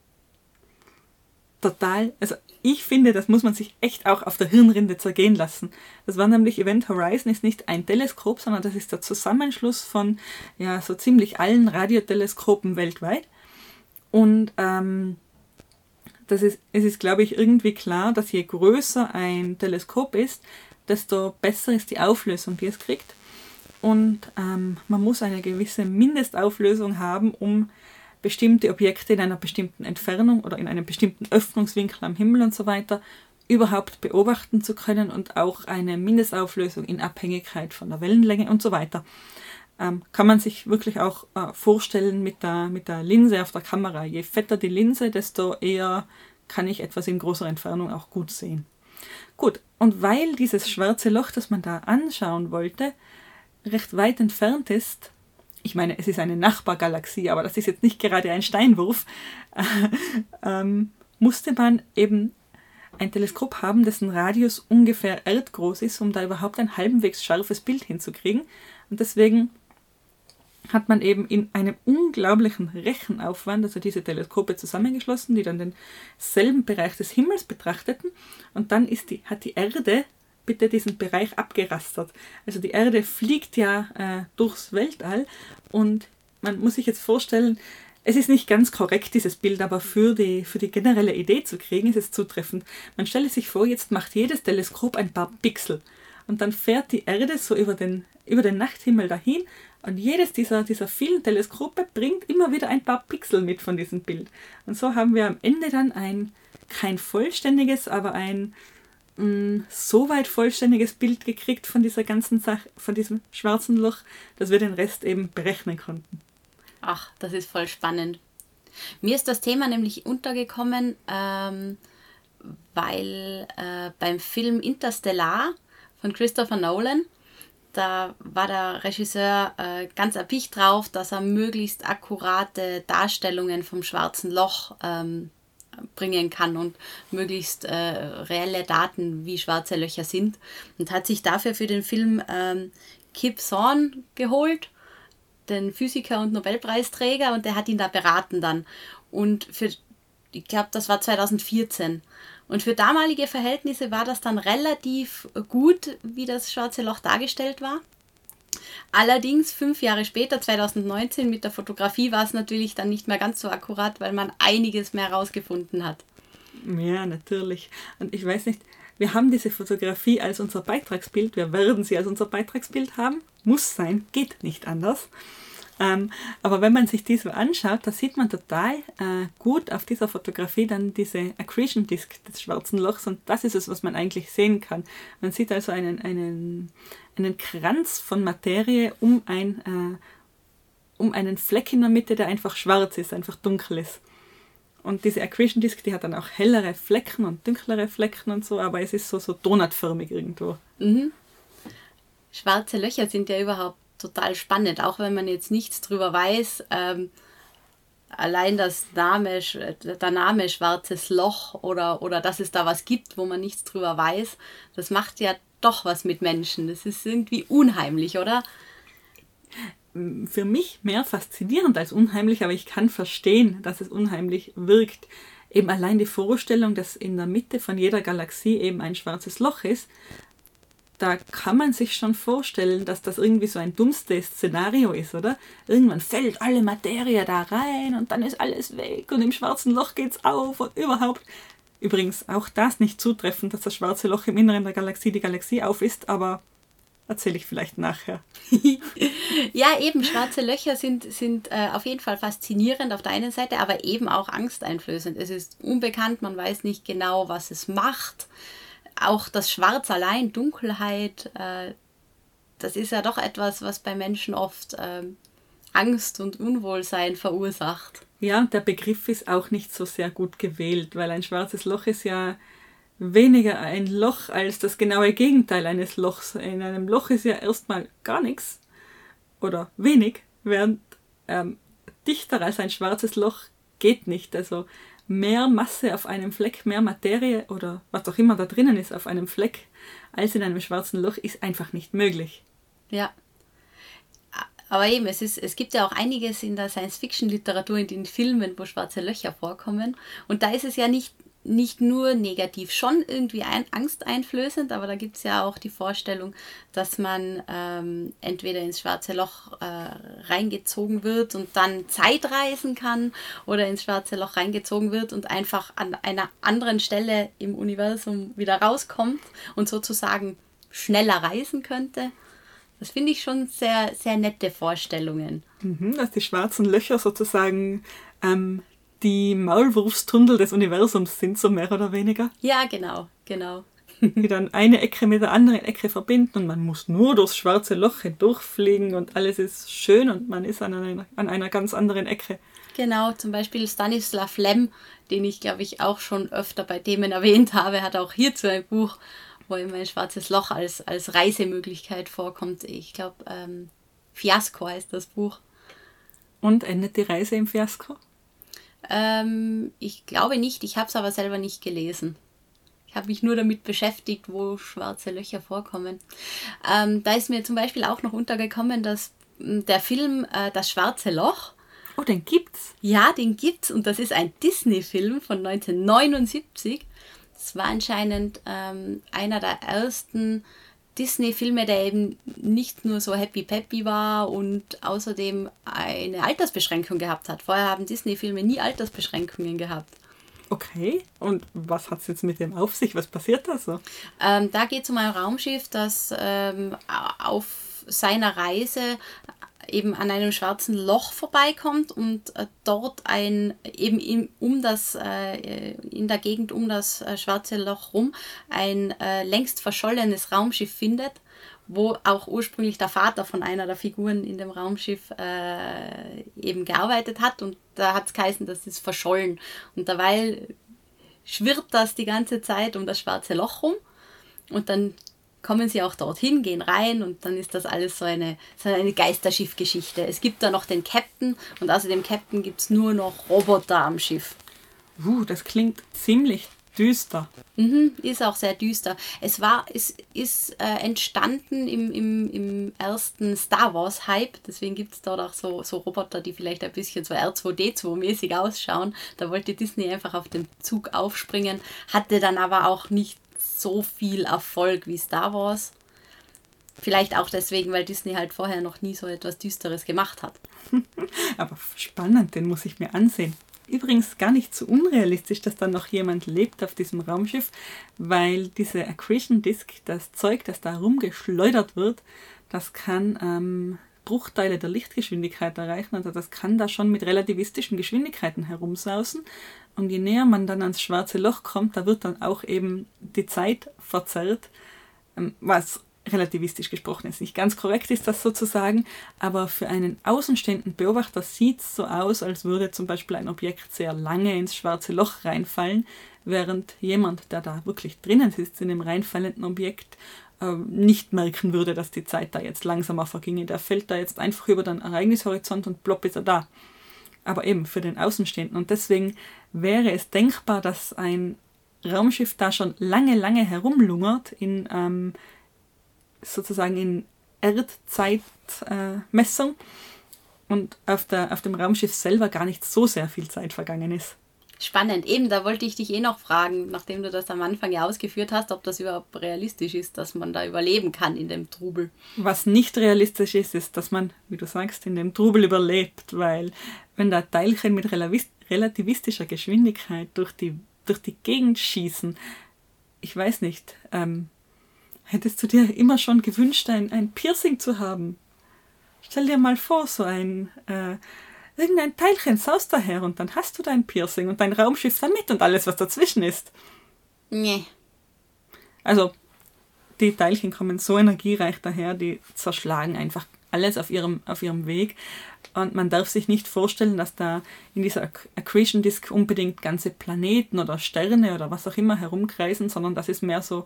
Total, also ich finde, das muss man sich echt auch auf der Hirnrinde zergehen lassen. Das war nämlich Event Horizon ist nicht ein Teleskop, sondern das ist der Zusammenschluss von ja so ziemlich allen Radioteleskopen weltweit. Und ähm, das ist, es ist, glaube ich, irgendwie klar, dass je größer ein Teleskop ist, desto besser ist die Auflösung, die es kriegt. Und ähm, man muss eine gewisse Mindestauflösung haben, um bestimmte Objekte in einer bestimmten Entfernung oder in einem bestimmten Öffnungswinkel am Himmel und so weiter überhaupt beobachten zu können und auch eine Mindestauflösung in Abhängigkeit von der Wellenlänge und so weiter. Ähm, kann man sich wirklich auch äh, vorstellen mit der, mit der Linse auf der Kamera. Je fetter die Linse, desto eher kann ich etwas in großer Entfernung auch gut sehen. Gut, und weil dieses schwarze Loch, das man da anschauen wollte, recht weit entfernt ist, ich meine, es ist eine Nachbargalaxie, aber das ist jetzt nicht gerade ein Steinwurf, <laughs> ähm, musste man eben ein Teleskop haben, dessen Radius ungefähr erdgroß ist, um da überhaupt ein halbwegs scharfes Bild hinzukriegen. Und deswegen hat man eben in einem unglaublichen Rechenaufwand, also diese Teleskope zusammengeschlossen, die dann denselben Bereich des Himmels betrachteten. Und dann ist die, hat die Erde bitte diesen Bereich abgerastert. Also die Erde fliegt ja äh, durchs Weltall und man muss sich jetzt vorstellen, es ist nicht ganz korrekt, dieses Bild, aber für die, für die generelle Idee zu kriegen, ist es zutreffend. Man stelle sich vor, jetzt macht jedes Teleskop ein paar Pixel und dann fährt die Erde so über den, über den Nachthimmel dahin und jedes dieser, dieser vielen Teleskope bringt immer wieder ein paar Pixel mit von diesem Bild. Und so haben wir am Ende dann ein, kein vollständiges, aber ein mh, so weit vollständiges Bild gekriegt von dieser ganzen Sache, von diesem schwarzen Loch, dass wir den Rest eben berechnen konnten. Ach, das ist voll spannend. Mir ist das Thema nämlich untergekommen, ähm, weil äh, beim Film Interstellar von Christopher Nolan, da war der Regisseur äh, ganz erpicht drauf, dass er möglichst akkurate Darstellungen vom schwarzen Loch ähm, bringen kann und möglichst äh, reelle Daten, wie schwarze Löcher sind. Und hat sich dafür für den Film ähm, Kip Thorne geholt, den Physiker und Nobelpreisträger, und der hat ihn da beraten dann. Und für, ich glaube, das war 2014. Und für damalige Verhältnisse war das dann relativ gut, wie das schwarze Loch dargestellt war. Allerdings fünf Jahre später, 2019, mit der Fotografie war es natürlich dann nicht mehr ganz so akkurat, weil man einiges mehr herausgefunden hat. Ja, natürlich. Und ich weiß nicht, wir haben diese Fotografie als unser Beitragsbild, wir werden sie als unser Beitragsbild haben, muss sein, geht nicht anders. Ähm, aber wenn man sich die so anschaut, da sieht man total äh, gut auf dieser Fotografie dann diese Accretion Disk des schwarzen Lochs und das ist es, was man eigentlich sehen kann. Man sieht also einen, einen, einen Kranz von Materie um ein, äh, um einen Fleck in der Mitte, der einfach schwarz ist, einfach dunkel ist. Und diese Accretion Disk, die hat dann auch hellere Flecken und dunklere Flecken und so, aber es ist so, so donutförmig irgendwo. Mhm. Schwarze Löcher sind ja überhaupt total spannend, auch wenn man jetzt nichts drüber weiß. Ähm, allein das Name, der Name Schwarzes Loch oder, oder dass es da was gibt, wo man nichts drüber weiß, das macht ja doch was mit Menschen. Das ist irgendwie unheimlich, oder? Für mich mehr faszinierend als unheimlich, aber ich kann verstehen, dass es unheimlich wirkt. Eben allein die Vorstellung, dass in der Mitte von jeder Galaxie eben ein schwarzes Loch ist, da kann man sich schon vorstellen, dass das irgendwie so ein dummstes Szenario ist, oder? Irgendwann fällt alle Materie da rein und dann ist alles weg und im schwarzen Loch geht's auf und überhaupt. Übrigens auch das nicht zutreffend, dass das schwarze Loch im Inneren der Galaxie die Galaxie auf ist, aber erzähle ich vielleicht nachher. <laughs> ja, eben, schwarze Löcher sind, sind äh, auf jeden Fall faszinierend auf der einen Seite, aber eben auch angsteinflößend. Es ist unbekannt, man weiß nicht genau, was es macht auch das Schwarz allein, Dunkelheit, äh, das ist ja doch etwas, was bei Menschen oft äh, Angst und Unwohlsein verursacht. Ja, der Begriff ist auch nicht so sehr gut gewählt, weil ein schwarzes Loch ist ja weniger ein Loch als das genaue Gegenteil eines Lochs. In einem Loch ist ja erstmal gar nichts oder wenig, während ähm, dichter als ein schwarzes Loch geht nicht. Also mehr Masse auf einem Fleck, mehr Materie oder was auch immer da drinnen ist auf einem Fleck als in einem schwarzen Loch ist einfach nicht möglich. Ja. Aber eben, es, ist, es gibt ja auch einiges in der Science-Fiction-Literatur, in den Filmen, wo schwarze Löcher vorkommen. Und da ist es ja nicht nicht nur negativ, schon irgendwie ein, angsteinflößend, aber da gibt es ja auch die Vorstellung, dass man ähm, entweder ins schwarze Loch äh, reingezogen wird und dann Zeitreisen kann oder ins schwarze Loch reingezogen wird und einfach an einer anderen Stelle im Universum wieder rauskommt und sozusagen schneller reisen könnte. Das finde ich schon sehr, sehr nette Vorstellungen. Mhm, dass die schwarzen Löcher sozusagen ähm, die Maulwurfstunnel des Universums sind, so mehr oder weniger. Ja, genau, genau. <laughs> Die dann eine Ecke mit der anderen Ecke verbinden und man muss nur durchs schwarze Loch hindurchfliegen und alles ist schön und man ist an einer, an einer ganz anderen Ecke. Genau, zum Beispiel Stanislav Lem, den ich glaube ich auch schon öfter bei Themen erwähnt habe, hat auch hierzu ein Buch, wo ihm ein schwarzes Loch als, als Reisemöglichkeit vorkommt. Ich glaube, ähm, Fiasko heißt das Buch. Und endet die Reise im Fiasko? Ähm, ich glaube nicht, ich habe es aber selber nicht gelesen. Ich habe mich nur damit beschäftigt, wo schwarze Löcher vorkommen. Ähm, da ist mir zum Beispiel auch noch untergekommen, dass hm, der Film äh, Das Schwarze Loch. Oh, den gibt's? Ja, den gibt's und das ist ein Disney-Film von 1979. Das war anscheinend ähm, einer der ersten Disney-Filme, der eben nicht nur so happy peppy war und außerdem eine Altersbeschränkung gehabt hat. Vorher haben Disney-Filme nie Altersbeschränkungen gehabt. Okay, und was hat es jetzt mit dem auf sich? Was passiert da so? Ähm, da geht es um ein Raumschiff, das ähm, auf seiner Reise eben an einem schwarzen Loch vorbeikommt und äh, dort ein eben in, um das äh, in der Gegend um das äh, schwarze Loch rum ein äh, längst verschollenes Raumschiff findet, wo auch ursprünglich der Vater von einer der Figuren in dem Raumschiff äh, eben gearbeitet hat. Und da hat es geheißen, das ist verschollen. Und dabei schwirrt das die ganze Zeit um das schwarze Loch rum. Und dann kommen sie auch dorthin, gehen rein und dann ist das alles so eine, so eine Geisterschiffgeschichte. Es gibt da noch den Captain und außer dem Captain gibt es nur noch Roboter am Schiff. Uh, das klingt ziemlich düster. Mhm, ist auch sehr düster. Es war, es ist äh, entstanden im, im, im ersten Star Wars Hype, deswegen gibt es dort auch so, so Roboter, die vielleicht ein bisschen so R2D2-mäßig ausschauen. Da wollte Disney einfach auf den Zug aufspringen, hatte dann aber auch nicht so viel Erfolg wie Star Wars. Vielleicht auch deswegen, weil Disney halt vorher noch nie so etwas Düsteres gemacht hat. <laughs> Aber spannend, den muss ich mir ansehen. Übrigens gar nicht so unrealistisch, dass da noch jemand lebt auf diesem Raumschiff, weil diese Accretion Disk, das Zeug, das da rumgeschleudert wird, das kann ähm, Bruchteile der Lichtgeschwindigkeit erreichen. Also das kann da schon mit relativistischen Geschwindigkeiten herumsausen. Und je näher man dann ans schwarze Loch kommt, da wird dann auch eben die Zeit verzerrt, ähm, was relativistisch gesprochen ist nicht ganz korrekt ist das sozusagen, aber für einen außenstehenden Beobachter sieht es so aus, als würde zum Beispiel ein Objekt sehr lange ins schwarze Loch reinfallen, während jemand, der da wirklich drinnen sitzt in dem reinfallenden Objekt, äh, nicht merken würde, dass die Zeit da jetzt langsamer verginge. Der fällt da jetzt einfach über den Ereignishorizont und plopp ist er da. Aber eben für den Außenstehenden. Und deswegen wäre es denkbar, dass ein Raumschiff da schon lange, lange herumlungert in ähm, sozusagen in Erdzeitmessung äh, und auf, der, auf dem Raumschiff selber gar nicht so sehr viel Zeit vergangen ist. Spannend. Eben, da wollte ich dich eh noch fragen, nachdem du das am Anfang ja ausgeführt hast, ob das überhaupt realistisch ist, dass man da überleben kann in dem Trubel. Was nicht realistisch ist, ist, dass man, wie du sagst, in dem Trubel überlebt, weil wenn da Teilchen mit relativistischer Geschwindigkeit durch die, durch die Gegend schießen, ich weiß nicht, ähm, hättest du dir immer schon gewünscht, ein, ein Piercing zu haben? Stell dir mal vor, so ein äh, irgendein Teilchen saust daher und dann hast du dein Piercing und dein Raumschiff damit und alles, was dazwischen ist. Nee. Also, die Teilchen kommen so energiereich daher, die zerschlagen einfach alles auf ihrem, auf ihrem Weg. Und man darf sich nicht vorstellen, dass da in dieser Accretion Disk unbedingt ganze Planeten oder Sterne oder was auch immer herumkreisen, sondern das ist mehr so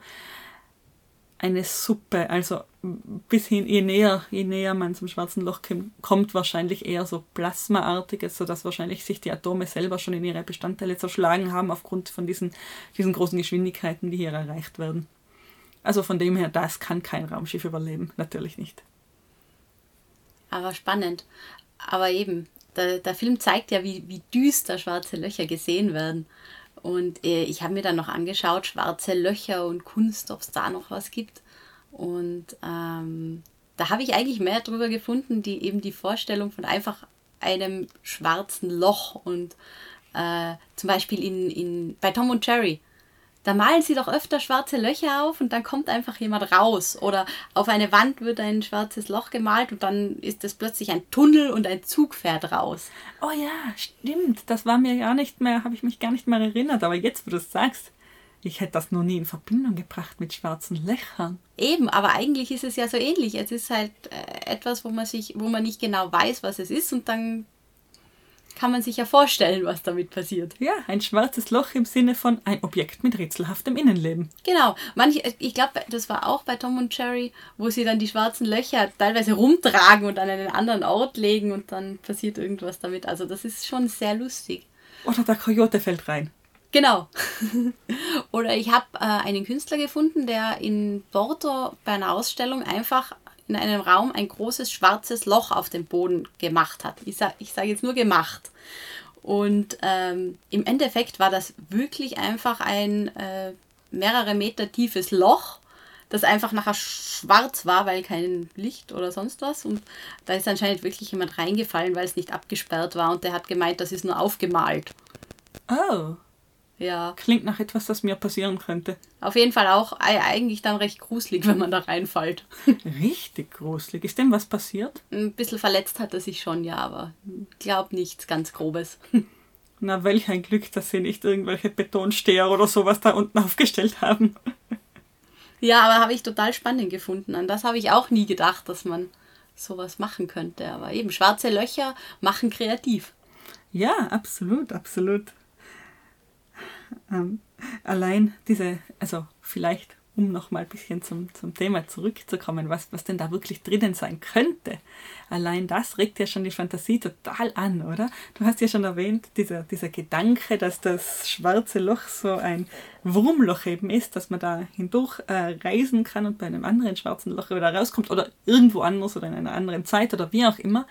eine Suppe. Also bis hin, je näher, je näher man zum schwarzen Loch kommt, wahrscheinlich eher so Plasmaartiges, sodass wahrscheinlich sich die Atome selber schon in ihre Bestandteile zerschlagen haben aufgrund von diesen, diesen großen Geschwindigkeiten, die hier erreicht werden. Also von dem her, das kann kein Raumschiff überleben, natürlich nicht. Aber spannend. Aber eben, der, der Film zeigt ja, wie, wie düster schwarze Löcher gesehen werden. Und äh, ich habe mir dann noch angeschaut, schwarze Löcher und Kunst, ob es da noch was gibt. Und ähm, da habe ich eigentlich mehr darüber gefunden, die eben die Vorstellung von einfach einem schwarzen Loch und äh, zum Beispiel in, in, bei Tom und Jerry da malen sie doch öfter schwarze Löcher auf und dann kommt einfach jemand raus. Oder auf eine Wand wird ein schwarzes Loch gemalt und dann ist es plötzlich ein Tunnel und ein Zug fährt raus. Oh ja, stimmt. Das war mir gar nicht mehr, habe ich mich gar nicht mehr erinnert. Aber jetzt, wo du es sagst, ich hätte das noch nie in Verbindung gebracht mit schwarzen Löchern. Eben, aber eigentlich ist es ja so ähnlich. Es ist halt äh, etwas, wo man sich, wo man nicht genau weiß, was es ist und dann kann man sich ja vorstellen, was damit passiert. Ja, ein schwarzes Loch im Sinne von ein Objekt mit rätselhaftem Innenleben. Genau. Manche, ich glaube, das war auch bei Tom und Jerry, wo sie dann die schwarzen Löcher teilweise rumtragen und an einen anderen Ort legen und dann passiert irgendwas damit. Also das ist schon sehr lustig. Oder der Coyote fällt rein. Genau. <laughs> Oder ich habe äh, einen Künstler gefunden, der in Porto bei einer Ausstellung einfach in einem Raum ein großes schwarzes Loch auf dem Boden gemacht hat. Ich sage ich sag jetzt nur gemacht. Und ähm, im Endeffekt war das wirklich einfach ein äh, mehrere Meter tiefes Loch, das einfach nachher schwarz war, weil kein Licht oder sonst was. Und da ist anscheinend wirklich jemand reingefallen, weil es nicht abgesperrt war. Und der hat gemeint, das ist nur aufgemalt. Oh. Ja. Klingt nach etwas, das mir passieren könnte. Auf jeden Fall auch eigentlich dann recht gruselig, wenn man da reinfällt. <laughs> Richtig gruselig. Ist dem was passiert? Ein bisschen verletzt hat er sich schon, ja, aber glaub nichts ganz Grobes. <laughs> Na, welch ein Glück, dass sie nicht irgendwelche Betonsteher oder sowas da unten aufgestellt haben. Ja, aber habe ich total spannend gefunden. An das habe ich auch nie gedacht, dass man sowas machen könnte. Aber eben, schwarze Löcher machen kreativ. Ja, absolut, absolut. Ähm, allein diese, also vielleicht um nochmal ein bisschen zum, zum Thema zurückzukommen, was, was denn da wirklich drinnen sein könnte. Allein das regt ja schon die Fantasie total an, oder? Du hast ja schon erwähnt, dieser, dieser Gedanke, dass das schwarze Loch so ein Wurmloch eben ist, dass man da hindurch äh, reisen kann und bei einem anderen schwarzen Loch wieder rauskommt oder irgendwo anders oder in einer anderen Zeit oder wie auch immer,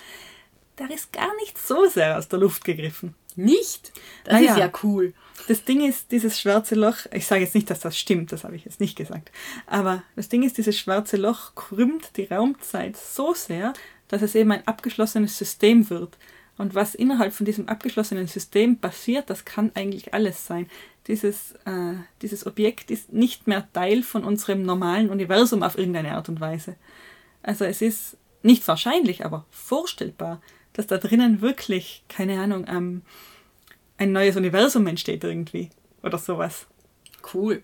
der ist gar nicht so sehr aus der Luft gegriffen. Nicht? Das naja, ist ja cool. Das Ding ist, dieses schwarze Loch, ich sage jetzt nicht, dass das stimmt, das habe ich jetzt nicht gesagt, aber das Ding ist, dieses schwarze Loch krümmt die Raumzeit so sehr, dass es eben ein abgeschlossenes System wird. Und was innerhalb von diesem abgeschlossenen System passiert, das kann eigentlich alles sein. Dieses, äh, dieses Objekt ist nicht mehr Teil von unserem normalen Universum auf irgendeine Art und Weise. Also es ist nicht wahrscheinlich, aber vorstellbar, dass da drinnen wirklich, keine Ahnung, ähm, ein neues Universum entsteht irgendwie. Oder sowas. Cool.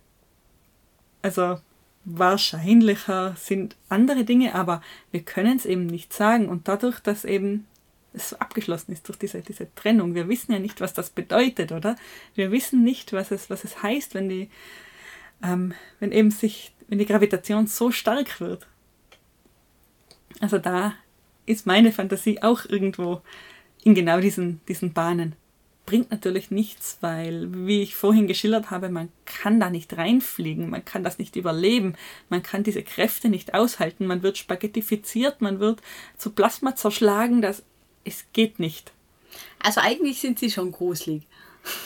Also, wahrscheinlicher sind andere Dinge, aber wir können es eben nicht sagen. Und dadurch, dass eben es so abgeschlossen ist durch diese, diese Trennung, wir wissen ja nicht, was das bedeutet, oder? Wir wissen nicht, was es, was es heißt, wenn die, ähm, wenn eben sich, wenn die Gravitation so stark wird. Also da ist meine Fantasie auch irgendwo in genau diesen, diesen Bahnen. Bringt natürlich nichts, weil, wie ich vorhin geschildert habe, man kann da nicht reinfliegen, man kann das nicht überleben, man kann diese Kräfte nicht aushalten, man wird spaghettifiziert, man wird zu Plasma zerschlagen, das es geht nicht. Also eigentlich sind sie schon gruselig.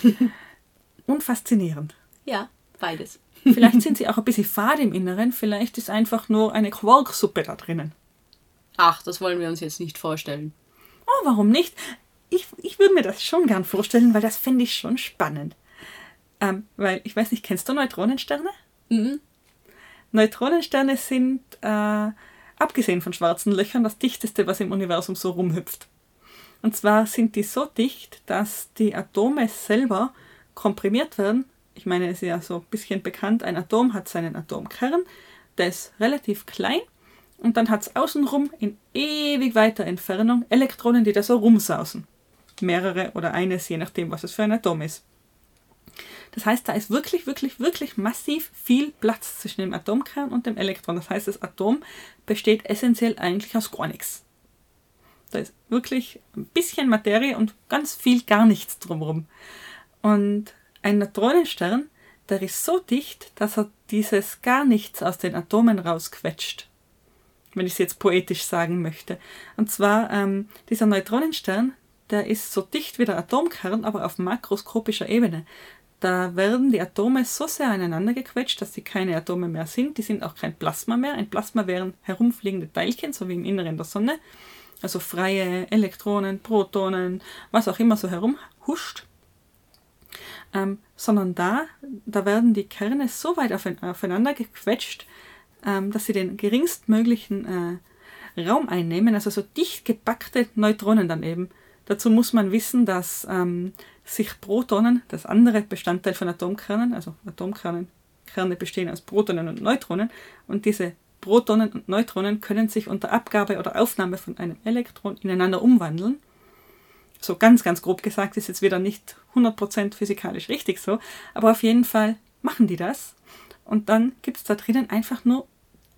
<laughs> Und faszinierend. Ja, beides. <laughs> Vielleicht sind sie auch ein bisschen fad im Inneren, vielleicht ist einfach nur eine Quarksuppe da drinnen. Ach, das wollen wir uns jetzt nicht vorstellen. Oh, warum nicht? Ich, ich würde mir das schon gern vorstellen, weil das fände ich schon spannend. Ähm, weil, ich weiß nicht, kennst du Neutronensterne? Mhm. Neutronensterne sind, äh, abgesehen von schwarzen Löchern, das dichteste, was im Universum so rumhüpft. Und zwar sind die so dicht, dass die Atome selber komprimiert werden. Ich meine, es ist ja so ein bisschen bekannt, ein Atom hat seinen Atomkern, der ist relativ klein und dann hat es außenrum in ewig weiter Entfernung Elektronen, die da so rumsausen. Mehrere oder eines, je nachdem, was es für ein Atom ist. Das heißt, da ist wirklich, wirklich, wirklich massiv viel Platz zwischen dem Atomkern und dem Elektron. Das heißt, das Atom besteht essentiell eigentlich aus gar nichts. Da ist wirklich ein bisschen Materie und ganz viel gar nichts drumherum. Und ein Neutronenstern, der ist so dicht, dass er dieses gar nichts aus den Atomen rausquetscht. Wenn ich es jetzt poetisch sagen möchte. Und zwar, ähm, dieser Neutronenstern, der ist so dicht wie der Atomkern, aber auf makroskopischer Ebene. Da werden die Atome so sehr aneinander gequetscht, dass sie keine Atome mehr sind. Die sind auch kein Plasma mehr. Ein Plasma wären herumfliegende Teilchen, so wie im Inneren der Sonne also freie Elektronen, Protonen, was auch immer so herumhuscht, ähm, sondern da, da werden die Kerne so weit aufeinander gequetscht, ähm, dass sie den geringstmöglichen äh, Raum einnehmen, also so dicht gepackte Neutronen dann eben. Dazu muss man wissen, dass ähm, sich Protonen, das andere Bestandteil von Atomkernen, also Atomkernen, Kerne bestehen aus Protonen und Neutronen, und diese Protonen und Neutronen können sich unter Abgabe oder Aufnahme von einem Elektron ineinander umwandeln. So ganz, ganz grob gesagt ist jetzt wieder nicht 100% physikalisch richtig so, aber auf jeden Fall machen die das. Und dann gibt es da drinnen einfach nur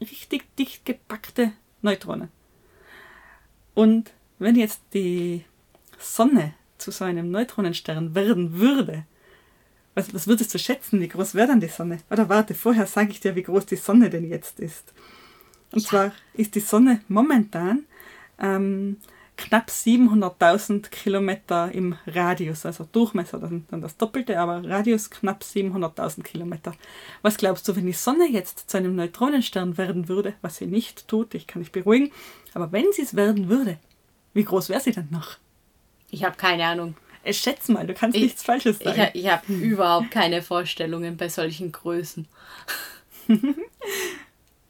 richtig dicht gepackte Neutronen. Und wenn jetzt die Sonne zu so einem Neutronenstern werden würde, was, was würdest du schätzen, wie groß wäre dann die Sonne? Oder warte, vorher sage ich dir, wie groß die Sonne denn jetzt ist. Und ja. zwar ist die Sonne momentan ähm, knapp 700.000 Kilometer im Radius, also Durchmesser dann, dann das Doppelte, aber Radius knapp 700.000 Kilometer. Was glaubst du, wenn die Sonne jetzt zu einem Neutronenstern werden würde, was sie nicht tut, ich kann dich beruhigen, aber wenn sie es werden würde, wie groß wäre sie dann noch? Ich habe keine Ahnung. Ich schätze mal, du kannst ich, nichts Falsches sagen. Ich, ich habe <laughs> überhaupt keine Vorstellungen bei solchen Größen. <laughs>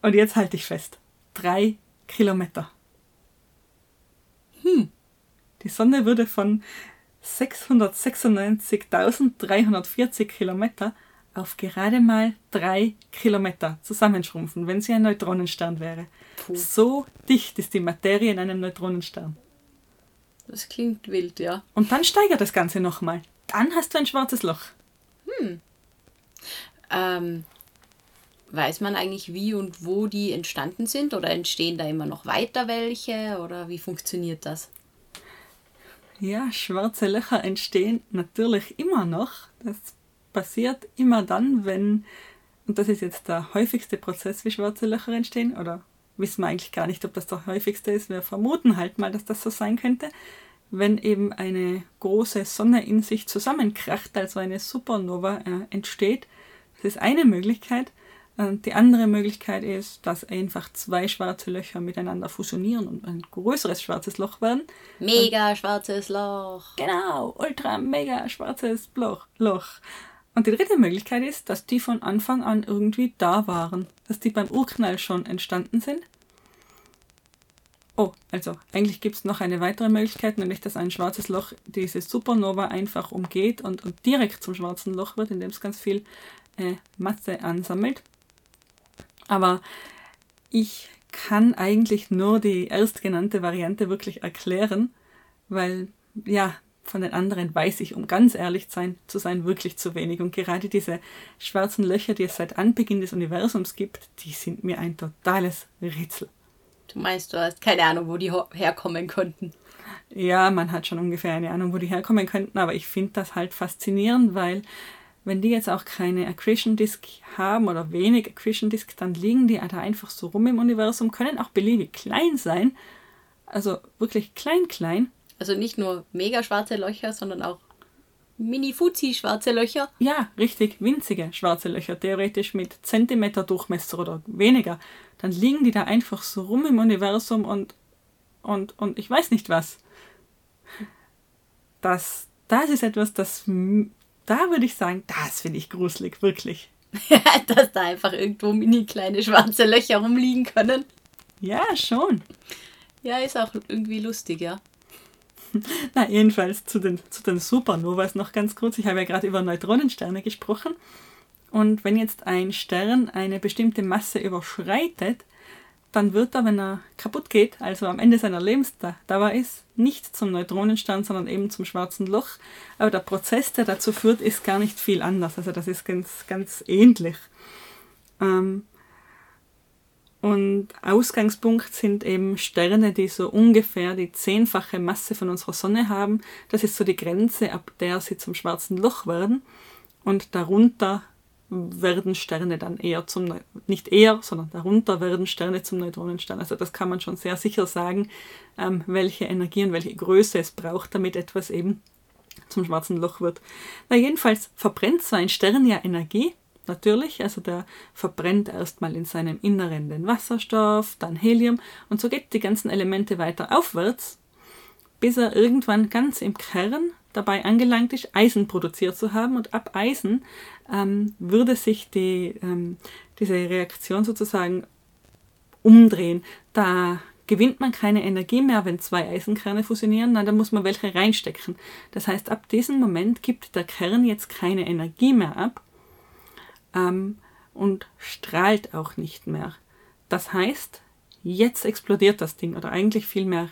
Und jetzt halte ich fest. Drei Kilometer. Hm. Die Sonne würde von 696.340 Kilometer auf gerade mal drei Kilometer zusammenschrumpfen, wenn sie ein Neutronenstern wäre. Puh. So dicht ist die Materie in einem Neutronenstern. Das klingt wild, ja. Und dann steigert das Ganze nochmal. Dann hast du ein schwarzes Loch. Hm. Ähm, Weiß man eigentlich, wie und wo die entstanden sind? Oder entstehen da immer noch weiter welche? Oder wie funktioniert das? Ja, schwarze Löcher entstehen natürlich immer noch. Das passiert immer dann, wenn, und das ist jetzt der häufigste Prozess, wie schwarze Löcher entstehen, oder wissen wir eigentlich gar nicht, ob das der häufigste ist. Wir vermuten halt mal, dass das so sein könnte, wenn eben eine große Sonne in sich zusammenkracht, also eine Supernova äh, entsteht. Das ist eine Möglichkeit. Die andere Möglichkeit ist, dass einfach zwei schwarze Löcher miteinander fusionieren und ein größeres schwarzes Loch werden. Mega und, schwarzes Loch. Genau, ultra mega schwarzes Loch. Loch. Und die dritte Möglichkeit ist, dass die von Anfang an irgendwie da waren, dass die beim Urknall schon entstanden sind. Oh, also eigentlich gibt es noch eine weitere Möglichkeit, nämlich dass ein schwarzes Loch diese Supernova einfach umgeht und, und direkt zum schwarzen Loch wird, indem es ganz viel äh, Masse ansammelt. Aber ich kann eigentlich nur die erstgenannte Variante wirklich erklären, weil ja, von den anderen weiß ich, um ganz ehrlich sein, zu sein, wirklich zu wenig. Und gerade diese schwarzen Löcher, die es seit Anbeginn des Universums gibt, die sind mir ein totales Rätsel. Du meinst, du hast keine Ahnung, wo die herkommen könnten. Ja, man hat schon ungefähr eine Ahnung, wo die herkommen könnten, aber ich finde das halt faszinierend, weil wenn die jetzt auch keine Accretion Disk haben oder wenig Accretion Disk, dann liegen die da einfach so rum im Universum, können auch beliebig klein sein, also wirklich klein, klein. Also nicht nur mega schwarze Löcher, sondern auch mini-fuzi schwarze Löcher. Ja, richtig winzige schwarze Löcher, theoretisch mit Zentimeter Durchmesser oder weniger. Dann liegen die da einfach so rum im Universum und, und, und ich weiß nicht was. Das, das ist etwas, das, da würde ich sagen, das finde ich gruselig, wirklich. <laughs> Dass da einfach irgendwo mini kleine schwarze Löcher rumliegen können. Ja, schon. Ja, ist auch irgendwie lustig, ja. Na, jedenfalls zu den, zu den Supernovas noch ganz kurz. Ich habe ja gerade über Neutronensterne gesprochen. Und wenn jetzt ein Stern eine bestimmte Masse überschreitet, dann wird er, wenn er kaputt geht, also am Ende seiner Lebensdauer ist, nicht zum Neutronenstern, sondern eben zum schwarzen Loch. Aber der Prozess, der dazu führt, ist gar nicht viel anders. Also das ist ganz, ganz ähnlich. Ähm, und Ausgangspunkt sind eben Sterne, die so ungefähr die zehnfache Masse von unserer Sonne haben. Das ist so die Grenze, ab der sie zum schwarzen Loch werden. Und darunter werden Sterne dann eher zum, nicht eher, sondern darunter werden Sterne zum Neutronenstern. Also das kann man schon sehr sicher sagen, ähm, welche Energie und welche Größe es braucht, damit etwas eben zum schwarzen Loch wird. Na jedenfalls verbrennt so ein Stern ja Energie natürlich. Also der verbrennt erstmal in seinem Inneren den Wasserstoff, dann Helium und so geht die ganzen Elemente weiter aufwärts, bis er irgendwann ganz im Kern dabei angelangt ist, Eisen produziert zu haben. Und ab Eisen ähm, würde sich die, ähm, diese Reaktion sozusagen umdrehen. Da gewinnt man keine Energie mehr, wenn zwei Eisenkerne fusionieren, nein, da muss man welche reinstecken. Das heißt, ab diesem Moment gibt der Kern jetzt keine Energie mehr ab ähm, und strahlt auch nicht mehr. Das heißt, jetzt explodiert das Ding oder eigentlich vielmehr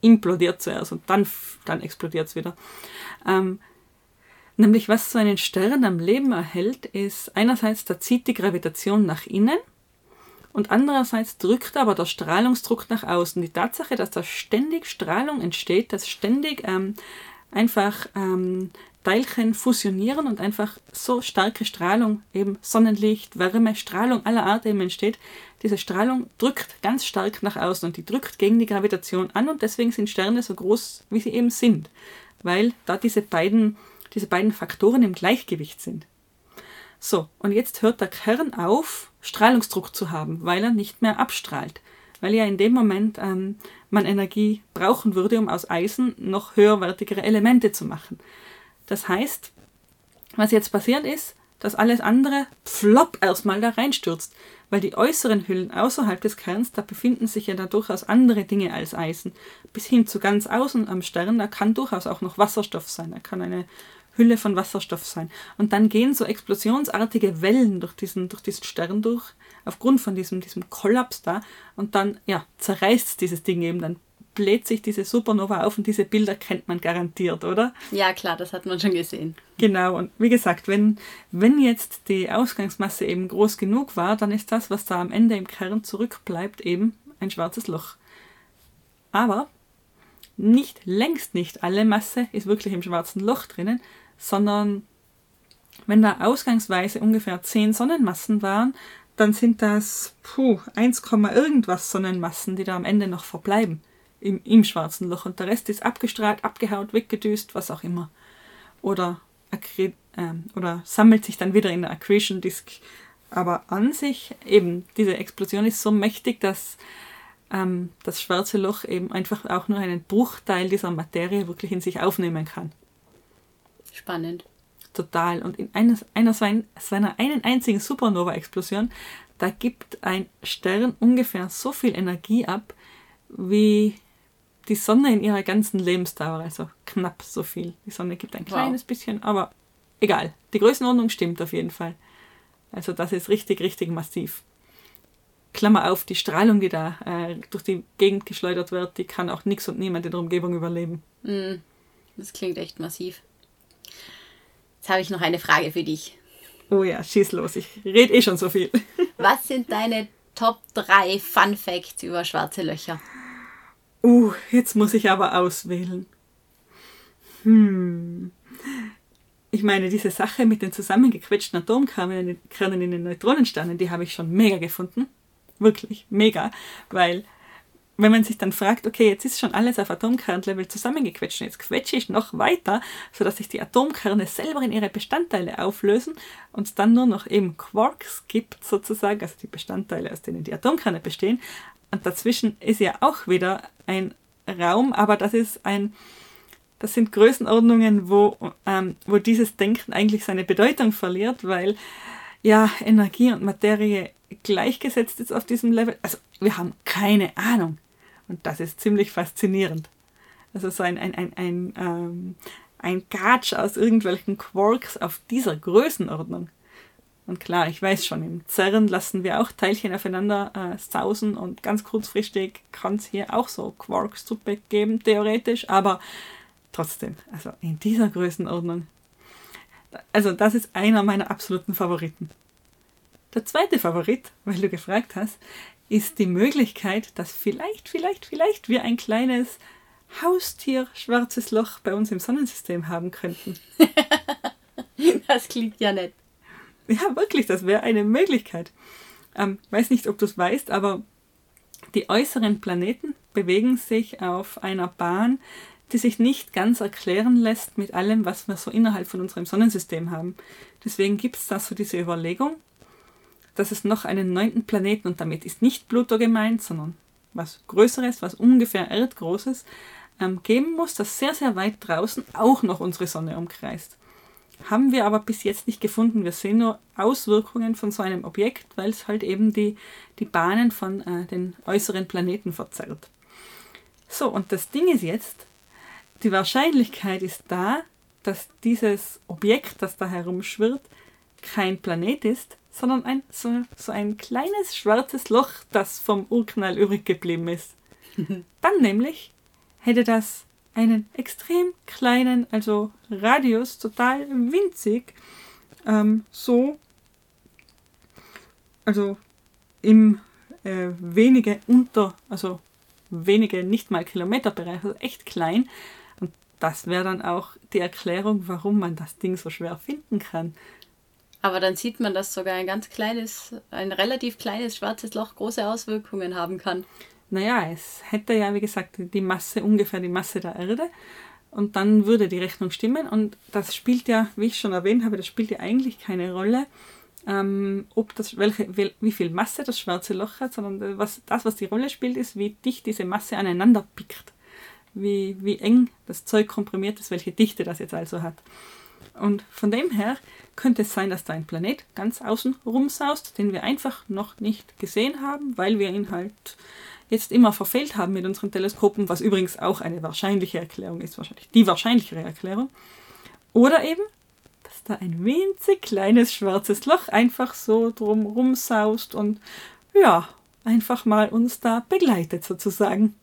implodiert zuerst und dann, dann explodiert es wieder. Ähm, nämlich was so einen Stern am Leben erhält, ist einerseits, da zieht die Gravitation nach innen und andererseits drückt aber der Strahlungsdruck nach außen. Die Tatsache, dass da ständig Strahlung entsteht, dass ständig ähm, einfach ähm, Teilchen fusionieren und einfach so starke Strahlung, eben Sonnenlicht, Wärme, Strahlung aller Art eben entsteht. Diese Strahlung drückt ganz stark nach außen und die drückt gegen die Gravitation an und deswegen sind Sterne so groß, wie sie eben sind, weil da diese beiden, diese beiden Faktoren im Gleichgewicht sind. So, und jetzt hört der Kern auf, Strahlungsdruck zu haben, weil er nicht mehr abstrahlt. Weil ja in dem Moment ähm, man Energie brauchen würde, um aus Eisen noch höherwertigere Elemente zu machen. Das heißt, was jetzt passiert ist, dass alles andere flop erstmal da reinstürzt, weil die äußeren Hüllen außerhalb des Kerns, da befinden sich ja da durchaus andere Dinge als Eisen. Bis hin zu ganz außen am Stern, da kann durchaus auch noch Wasserstoff sein, da kann eine Hülle von Wasserstoff sein. Und dann gehen so explosionsartige Wellen durch diesen, durch diesen Stern durch, aufgrund von diesem, diesem Kollaps da, und dann ja, zerreißt dieses Ding eben, dann bläht sich diese Supernova auf und diese Bilder kennt man garantiert, oder? Ja, klar, das hat man schon gesehen. Genau, und wie gesagt, wenn, wenn jetzt die Ausgangsmasse eben groß genug war, dann ist das, was da am Ende im Kern zurückbleibt, eben ein schwarzes Loch. Aber nicht, längst nicht alle Masse ist wirklich im schwarzen Loch drinnen, sondern wenn da ausgangsweise ungefähr 10 Sonnenmassen waren, dann sind das puh, 1, irgendwas Sonnenmassen, die da am Ende noch verbleiben im, im schwarzen Loch und der Rest ist abgestrahlt, abgehaut, weggedüst, was auch immer. Oder, äh, oder sammelt sich dann wieder in der Accretion Disk. Aber an sich, eben, diese Explosion ist so mächtig, dass ähm, das schwarze Loch eben einfach auch nur einen Bruchteil dieser Materie wirklich in sich aufnehmen kann. Spannend. Total. Und in einer, einer, seiner einen einzigen Supernova-Explosion, da gibt ein Stern ungefähr so viel Energie ab, wie die Sonne in ihrer ganzen Lebensdauer, also knapp so viel. Die Sonne gibt ein kleines wow. bisschen, aber egal. Die Größenordnung stimmt auf jeden Fall. Also das ist richtig, richtig massiv. Klammer auf, die Strahlung, die da äh, durch die Gegend geschleudert wird, die kann auch nichts und niemand in der Umgebung überleben. Das klingt echt massiv. Jetzt habe ich noch eine Frage für dich. Oh ja, schieß los, ich rede eh schon so viel. <laughs> Was sind deine Top 3 Fun Facts über schwarze Löcher? Uh, jetzt muss ich aber auswählen. Hm. Ich meine, diese Sache mit den zusammengequetschten Atomkernen Kernen in den Neutronensternen, die habe ich schon mega gefunden. Wirklich, mega. Weil, wenn man sich dann fragt, okay, jetzt ist schon alles auf Atomkernlevel zusammengequetscht jetzt quetsche ich noch weiter, sodass sich die Atomkerne selber in ihre Bestandteile auflösen und es dann nur noch eben Quarks gibt, sozusagen, also die Bestandteile, aus denen die Atomkerne bestehen. Und dazwischen ist ja auch wieder ein Raum, aber das ist ein, das sind Größenordnungen, wo, ähm, wo dieses Denken eigentlich seine Bedeutung verliert, weil ja Energie und Materie gleichgesetzt ist auf diesem Level. Also wir haben keine Ahnung. Und das ist ziemlich faszinierend. Also so ein, ein, ein, ein, ähm, ein Gatsch aus irgendwelchen Quarks auf dieser Größenordnung. Und klar, ich weiß schon, im CERN lassen wir auch Teilchen aufeinander äh, sausen und ganz kurzfristig kann es hier auch so Quarks-Suppe geben, theoretisch, aber trotzdem, also in dieser Größenordnung. Also das ist einer meiner absoluten Favoriten. Der zweite Favorit, weil du gefragt hast, ist die Möglichkeit, dass vielleicht, vielleicht, vielleicht wir ein kleines Haustier schwarzes Loch bei uns im Sonnensystem haben könnten. <laughs> Das klingt ja nett. <laughs> Ja, wirklich, das wäre eine Möglichkeit. Ähm, weiß nicht, ob du es weißt, aber die äußeren Planeten bewegen sich auf einer Bahn, die sich nicht ganz erklären lässt mit allem, was wir so innerhalb von unserem Sonnensystem haben. Deswegen gibt es da so diese Überlegung, dass es noch einen neunten Planeten, und damit ist nicht Pluto gemeint, sondern was Größeres, was ungefähr Erdgroßes, ähm, geben muss, das sehr, sehr weit draußen auch noch unsere Sonne umkreist. Haben wir aber bis jetzt nicht gefunden. Wir sehen nur Auswirkungen von so einem Objekt, weil es halt eben die, die Bahnen von äh, den äußeren Planeten verzerrt. So, und das Ding ist jetzt, die Wahrscheinlichkeit ist da, dass dieses Objekt, das da herumschwirrt, kein Planet ist, sondern ein, so, so ein kleines schwarzes Loch, das vom Urknall übrig geblieben ist. <laughs> Dann nämlich hätte das einen extrem kleinen, also Radius, total winzig, ähm, so, also im äh, wenige unter, also wenige nicht mal Kilometerbereich, also echt klein. Und das wäre dann auch die Erklärung, warum man das Ding so schwer finden kann. Aber dann sieht man, dass sogar ein ganz kleines, ein relativ kleines schwarzes Loch große Auswirkungen haben kann. Naja, es hätte ja, wie gesagt, die Masse, ungefähr die Masse der Erde. Und dann würde die Rechnung stimmen. Und das spielt ja, wie ich schon erwähnt habe, das spielt ja eigentlich keine Rolle, ähm, ob das, welche, wie viel Masse das schwarze Loch hat, sondern was, das, was die Rolle spielt, ist, wie dicht diese Masse aneinander pickt. Wie, wie eng das Zeug komprimiert ist, welche Dichte das jetzt also hat. Und von dem her könnte es sein, dass da ein Planet ganz außen rumsaust, den wir einfach noch nicht gesehen haben, weil wir ihn halt jetzt immer verfehlt haben mit unseren Teleskopen, was übrigens auch eine wahrscheinliche Erklärung ist, wahrscheinlich die wahrscheinlichere Erklärung. Oder eben, dass da ein winzig kleines schwarzes Loch einfach so drum saust und ja, einfach mal uns da begleitet sozusagen.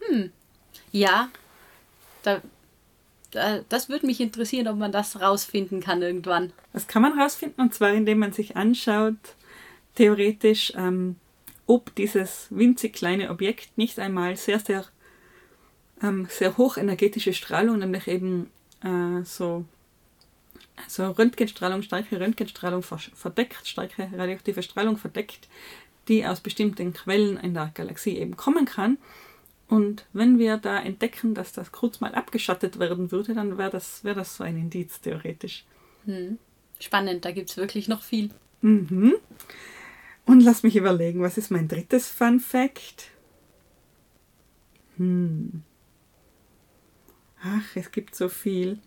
Hm. Ja, da, da, das würde mich interessieren, ob man das rausfinden kann irgendwann. Das kann man rausfinden und zwar indem man sich anschaut, theoretisch, ähm, ob dieses winzig kleine Objekt nicht einmal sehr, sehr, ähm, sehr hochenergetische Strahlung, nämlich eben äh, so, so Röntgenstrahlung, starke Röntgenstrahlung verdeckt, starke radioaktive Strahlung verdeckt, die aus bestimmten Quellen in der Galaxie eben kommen kann. Und wenn wir da entdecken, dass das kurz mal abgeschattet werden würde, dann wäre das, wär das so ein Indiz theoretisch. Hm. Spannend, da gibt es wirklich noch viel. Mhm. Und lass mich überlegen, was ist mein drittes Fun Fact? Hm. Ach, es gibt so viel.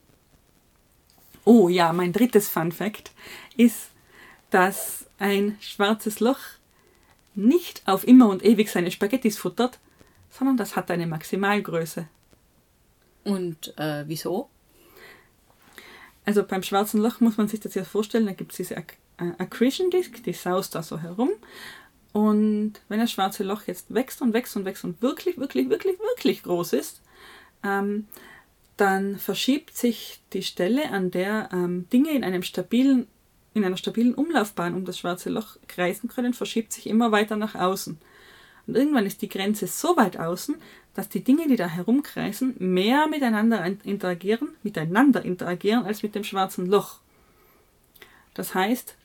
Oh ja, mein drittes Fun Fact ist, dass ein schwarzes Loch nicht auf immer und ewig seine Spaghettis futtert, sondern das hat eine Maximalgröße. Und äh, wieso? Also beim schwarzen Loch muss man sich das ja vorstellen, da gibt es diese Accretion Disk, die saust da so herum. Und wenn das schwarze Loch jetzt wächst und wächst und wächst und wirklich, wirklich, wirklich, wirklich groß ist, ähm, dann verschiebt sich die Stelle, an der ähm, Dinge in einem stabilen, in einer stabilen Umlaufbahn um das schwarze Loch kreisen können, verschiebt sich immer weiter nach außen. Und irgendwann ist die Grenze so weit außen, dass die Dinge, die da herumkreisen, mehr miteinander interagieren, miteinander interagieren als mit dem schwarzen Loch. Das heißt,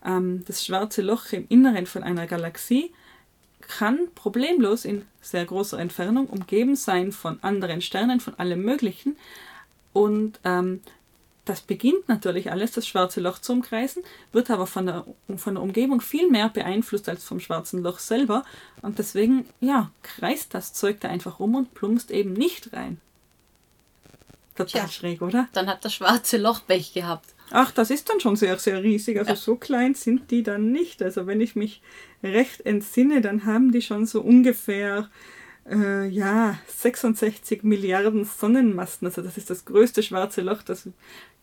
das schwarze Loch im Inneren von einer Galaxie kann problemlos in sehr großer Entfernung umgeben sein von anderen Sternen, von allem Möglichen. Und ähm, das beginnt natürlich alles, das schwarze Loch zu umkreisen, wird aber von der, von der Umgebung viel mehr beeinflusst als vom schwarzen Loch selber. Und deswegen, ja, kreist das Zeug da einfach rum und plumpst eben nicht rein. Total Tja, schräg, oder? Dann hat das schwarze Loch Pech gehabt. Ach, das ist dann schon sehr, sehr riesig. Also ja. so klein sind die dann nicht. Also wenn ich mich recht entsinne, dann haben die schon so ungefähr äh, ja, 66 Milliarden Sonnenmassen. Also das ist das größte schwarze Loch, das,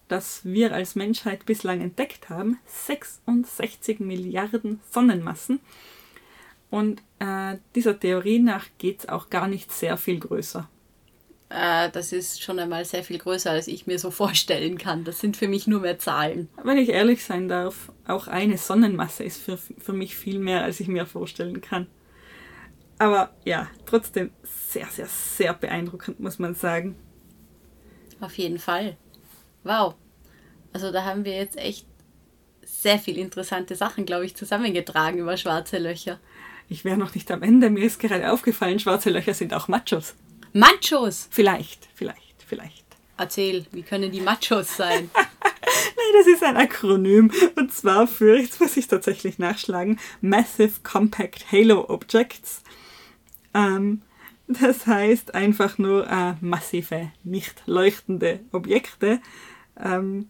das wir als Menschheit bislang entdeckt haben. 66 Milliarden Sonnenmassen. Und äh, dieser Theorie nach geht es auch gar nicht sehr viel größer. Äh, das ist schon einmal sehr viel größer, als ich mir so vorstellen kann. Das sind für mich nur mehr Zahlen. Wenn ich ehrlich sein darf, auch eine Sonnenmasse ist für, für mich viel mehr, als ich mir vorstellen kann. Aber ja, trotzdem sehr, sehr, sehr beeindruckend, muss man sagen. Auf jeden Fall. Wow. Also da haben wir jetzt echt sehr viel interessante Sachen, glaube ich, zusammengetragen über schwarze Löcher. Ich wäre noch nicht am Ende. Mir ist gerade aufgefallen, schwarze Löcher sind auch Machos. Machos? Vielleicht, vielleicht, vielleicht. Erzähl, wie können die Machos sein? <laughs> Nein, das ist ein Akronym. Und zwar für, jetzt muss ich tatsächlich nachschlagen, Massive Compact Halo Objects. Ähm, das heißt einfach nur äh, massive, nicht leuchtende Objekte. Ähm,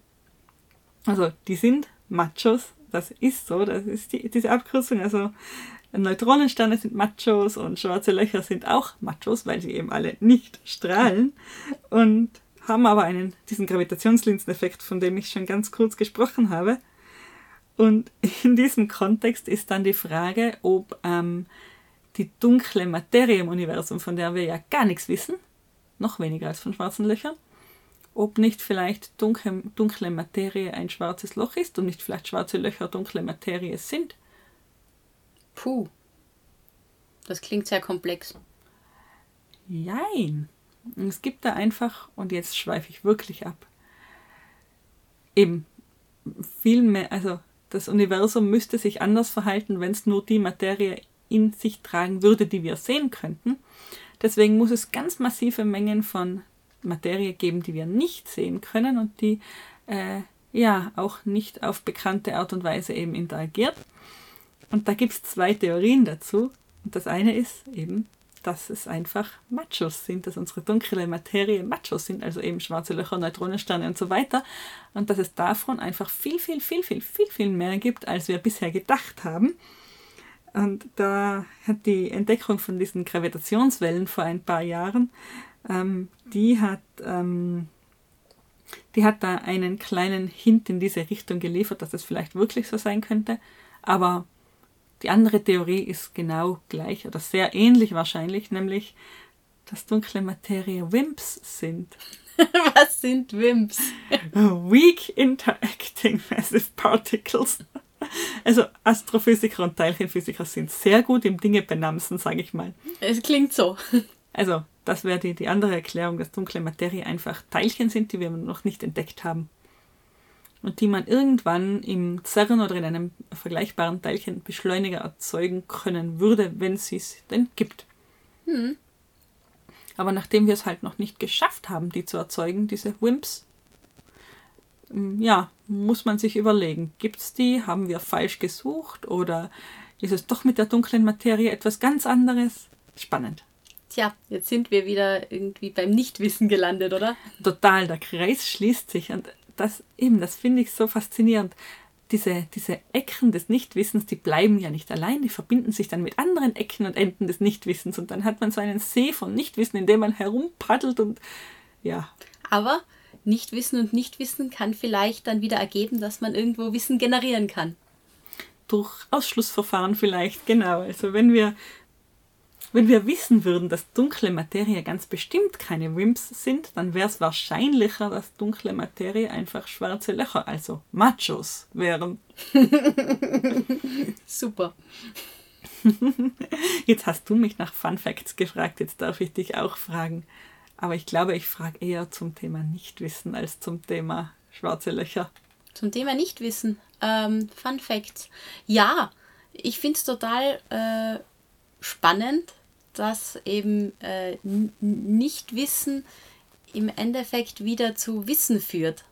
also die sind Machos, das ist so, das ist die, diese Abkürzung. Also Neutronensterne sind Machos und schwarze Löcher sind auch Machos, weil sie eben alle nicht strahlen und haben aber einen, diesen Gravitationslinseneffekt, von dem ich schon ganz kurz gesprochen habe. Und in diesem Kontext ist dann die Frage, ob ähm, die dunkle Materie im Universum, von der wir ja gar nichts wissen, noch weniger als von schwarzen Löchern, ob nicht vielleicht dunkle, dunkle Materie ein schwarzes Loch ist und nicht vielleicht schwarze Löcher dunkle Materie sind. Puh. Das klingt sehr komplex. Jein. Es gibt da einfach, und jetzt schweife ich wirklich ab, eben viel mehr, also das Universum müsste sich anders verhalten, wenn es nur die Materie in sich tragen würde, die wir sehen könnten. Deswegen muss es ganz massive Mengen von Materie geben, die wir nicht sehen können und die äh, ja auch nicht auf bekannte Art und Weise eben interagiert. Und da gibt es zwei Theorien dazu. Und das eine ist eben, dass es einfach Machos sind, dass unsere dunkle Materie Machos sind, also eben schwarze Löcher, Neutronensterne und so weiter. Und dass es davon einfach viel, viel, viel, viel, viel, viel mehr gibt, als wir bisher gedacht haben. Und da hat die Entdeckung von diesen Gravitationswellen vor ein paar Jahren, ähm, die hat, ähm, die hat da einen kleinen Hint in diese Richtung geliefert, dass es vielleicht wirklich so sein könnte. Aber die andere Theorie ist genau gleich oder sehr ähnlich wahrscheinlich, nämlich, dass dunkle Materie Wimps sind. <laughs> Was sind Wimps? <laughs> Weak Interacting Massive Particles. Also Astrophysiker und Teilchenphysiker sind sehr gut im Dinge benamsen, sage ich mal. Es klingt so. <laughs> Also, das wäre die, die andere Erklärung, dass dunkle Materie einfach Teilchen sind, die wir noch nicht entdeckt haben und die man irgendwann im CERN oder in einem vergleichbaren Teilchenbeschleuniger erzeugen können würde, wenn es es denn gibt. Hm. Aber nachdem wir es halt noch nicht geschafft haben, die zu erzeugen, diese WIMPs, hm, ja, muss man sich überlegen, gibt es die, haben wir falsch gesucht oder ist es doch mit der dunklen Materie etwas ganz anderes? Spannend. Tja, jetzt sind wir wieder irgendwie beim Nichtwissen gelandet, oder? Total, der Kreis schließt sich und das eben, das finde ich so faszinierend. Diese, diese Ecken des Nichtwissens, die bleiben ja nicht allein, die verbinden sich dann mit anderen Ecken und Enden des Nichtwissens und dann hat man so einen See von Nichtwissen, in dem man herumpaddelt und ja. Aber Nichtwissen und Nichtwissen kann vielleicht dann wieder ergeben, dass man irgendwo Wissen generieren kann. durch Ausschlussverfahren vielleicht, genau. Also wenn wir, wenn wir wissen würden, dass dunkle Materie ganz bestimmt keine Wimps sind, dann wäre es wahrscheinlicher, dass dunkle Materie einfach schwarze Löcher, also Machos, wären. <laughs> Super. <laughs> Jetzt hast du mich nach Fun Facts gefragt, jetzt darf ich dich auch fragen. Aber ich glaube, ich frage eher zum Thema Nichtwissen als zum Thema schwarze Löcher. Zum Thema Nichtwissen. Ähm, Fun Facts. Ja, ich finde es total äh, spannend, dass eben äh, Nichtwissen im Endeffekt wieder zu Wissen führt.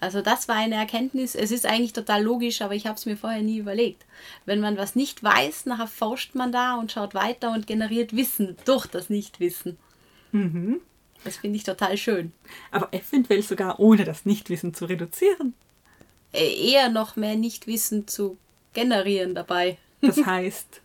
Also das war eine Erkenntnis. Es ist eigentlich total logisch, aber ich habe es mir vorher nie überlegt. Wenn man was nicht weiß, nachher forscht man da und schaut weiter und generiert Wissen durch das Nichtwissen. Mhm. Das finde ich total schön. Aber eventuell sogar ohne das Nichtwissen zu reduzieren. Äh, Eher noch mehr Nichtwissen zu generieren dabei. Das <laughs> heißt,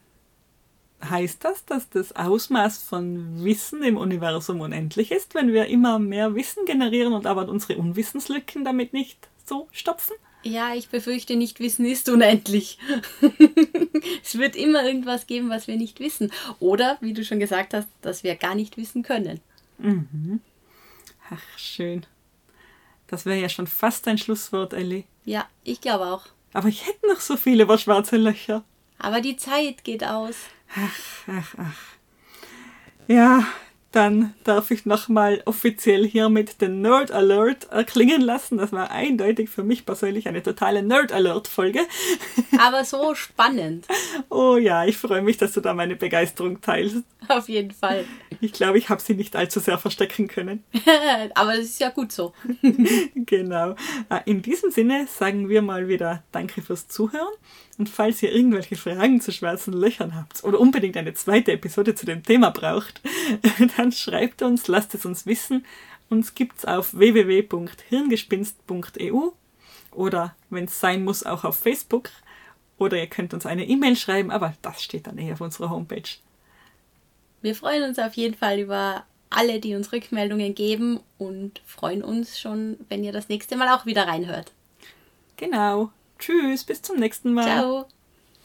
heißt das, dass das Ausmaß von Wissen im Universum unendlich ist, wenn wir immer mehr Wissen generieren und aber unsere Unwissenslücken damit nicht so stopfen? Ja, ich befürchte, Nichtwissen ist unendlich. <laughs> es wird immer irgendwas geben, was wir nicht wissen. Oder, wie du schon gesagt hast, dass wir gar nicht wissen können. Ach, schön. Das wäre ja schon fast ein Schlusswort, Ellie. Ja, ich glaube auch. Aber ich hätte noch so viele über schwarze Löcher. Aber die Zeit geht aus. Ach, ach. Ja, dann darf ich nochmal offiziell hiermit den Nerd Alert erklingen lassen. Das war eindeutig für mich persönlich eine totale Nerd Alert Folge. <laughs> Aber so spannend. Oh ja, ich freue mich, dass du da meine Begeisterung teilst. Auf jeden Fall. Ich glaube, ich habe sie nicht allzu sehr verstecken können. <laughs> Aber das ist ja gut so. <laughs> Genau. Äh, In diesem Sinne sagen wir mal wieder Danke fürs Zuhören. Und falls ihr irgendwelche Fragen zu schwarzen Löchern habt oder unbedingt eine zweite Episode zu dem Thema braucht, <laughs> dann schreibt uns, lasst es uns wissen. Uns gibt's auf www.hirngespinst.eu oder, wenn es sein muss, auch auf Facebook. Oder ihr könnt uns eine E-Mail schreiben, aber das steht dann eher auf unserer Homepage. Wir freuen uns auf jeden Fall über alle, die uns Rückmeldungen geben und freuen uns schon, wenn ihr das nächste Mal auch wieder reinhört. Genau. Tschüss, bis zum nächsten Mal. Ciao.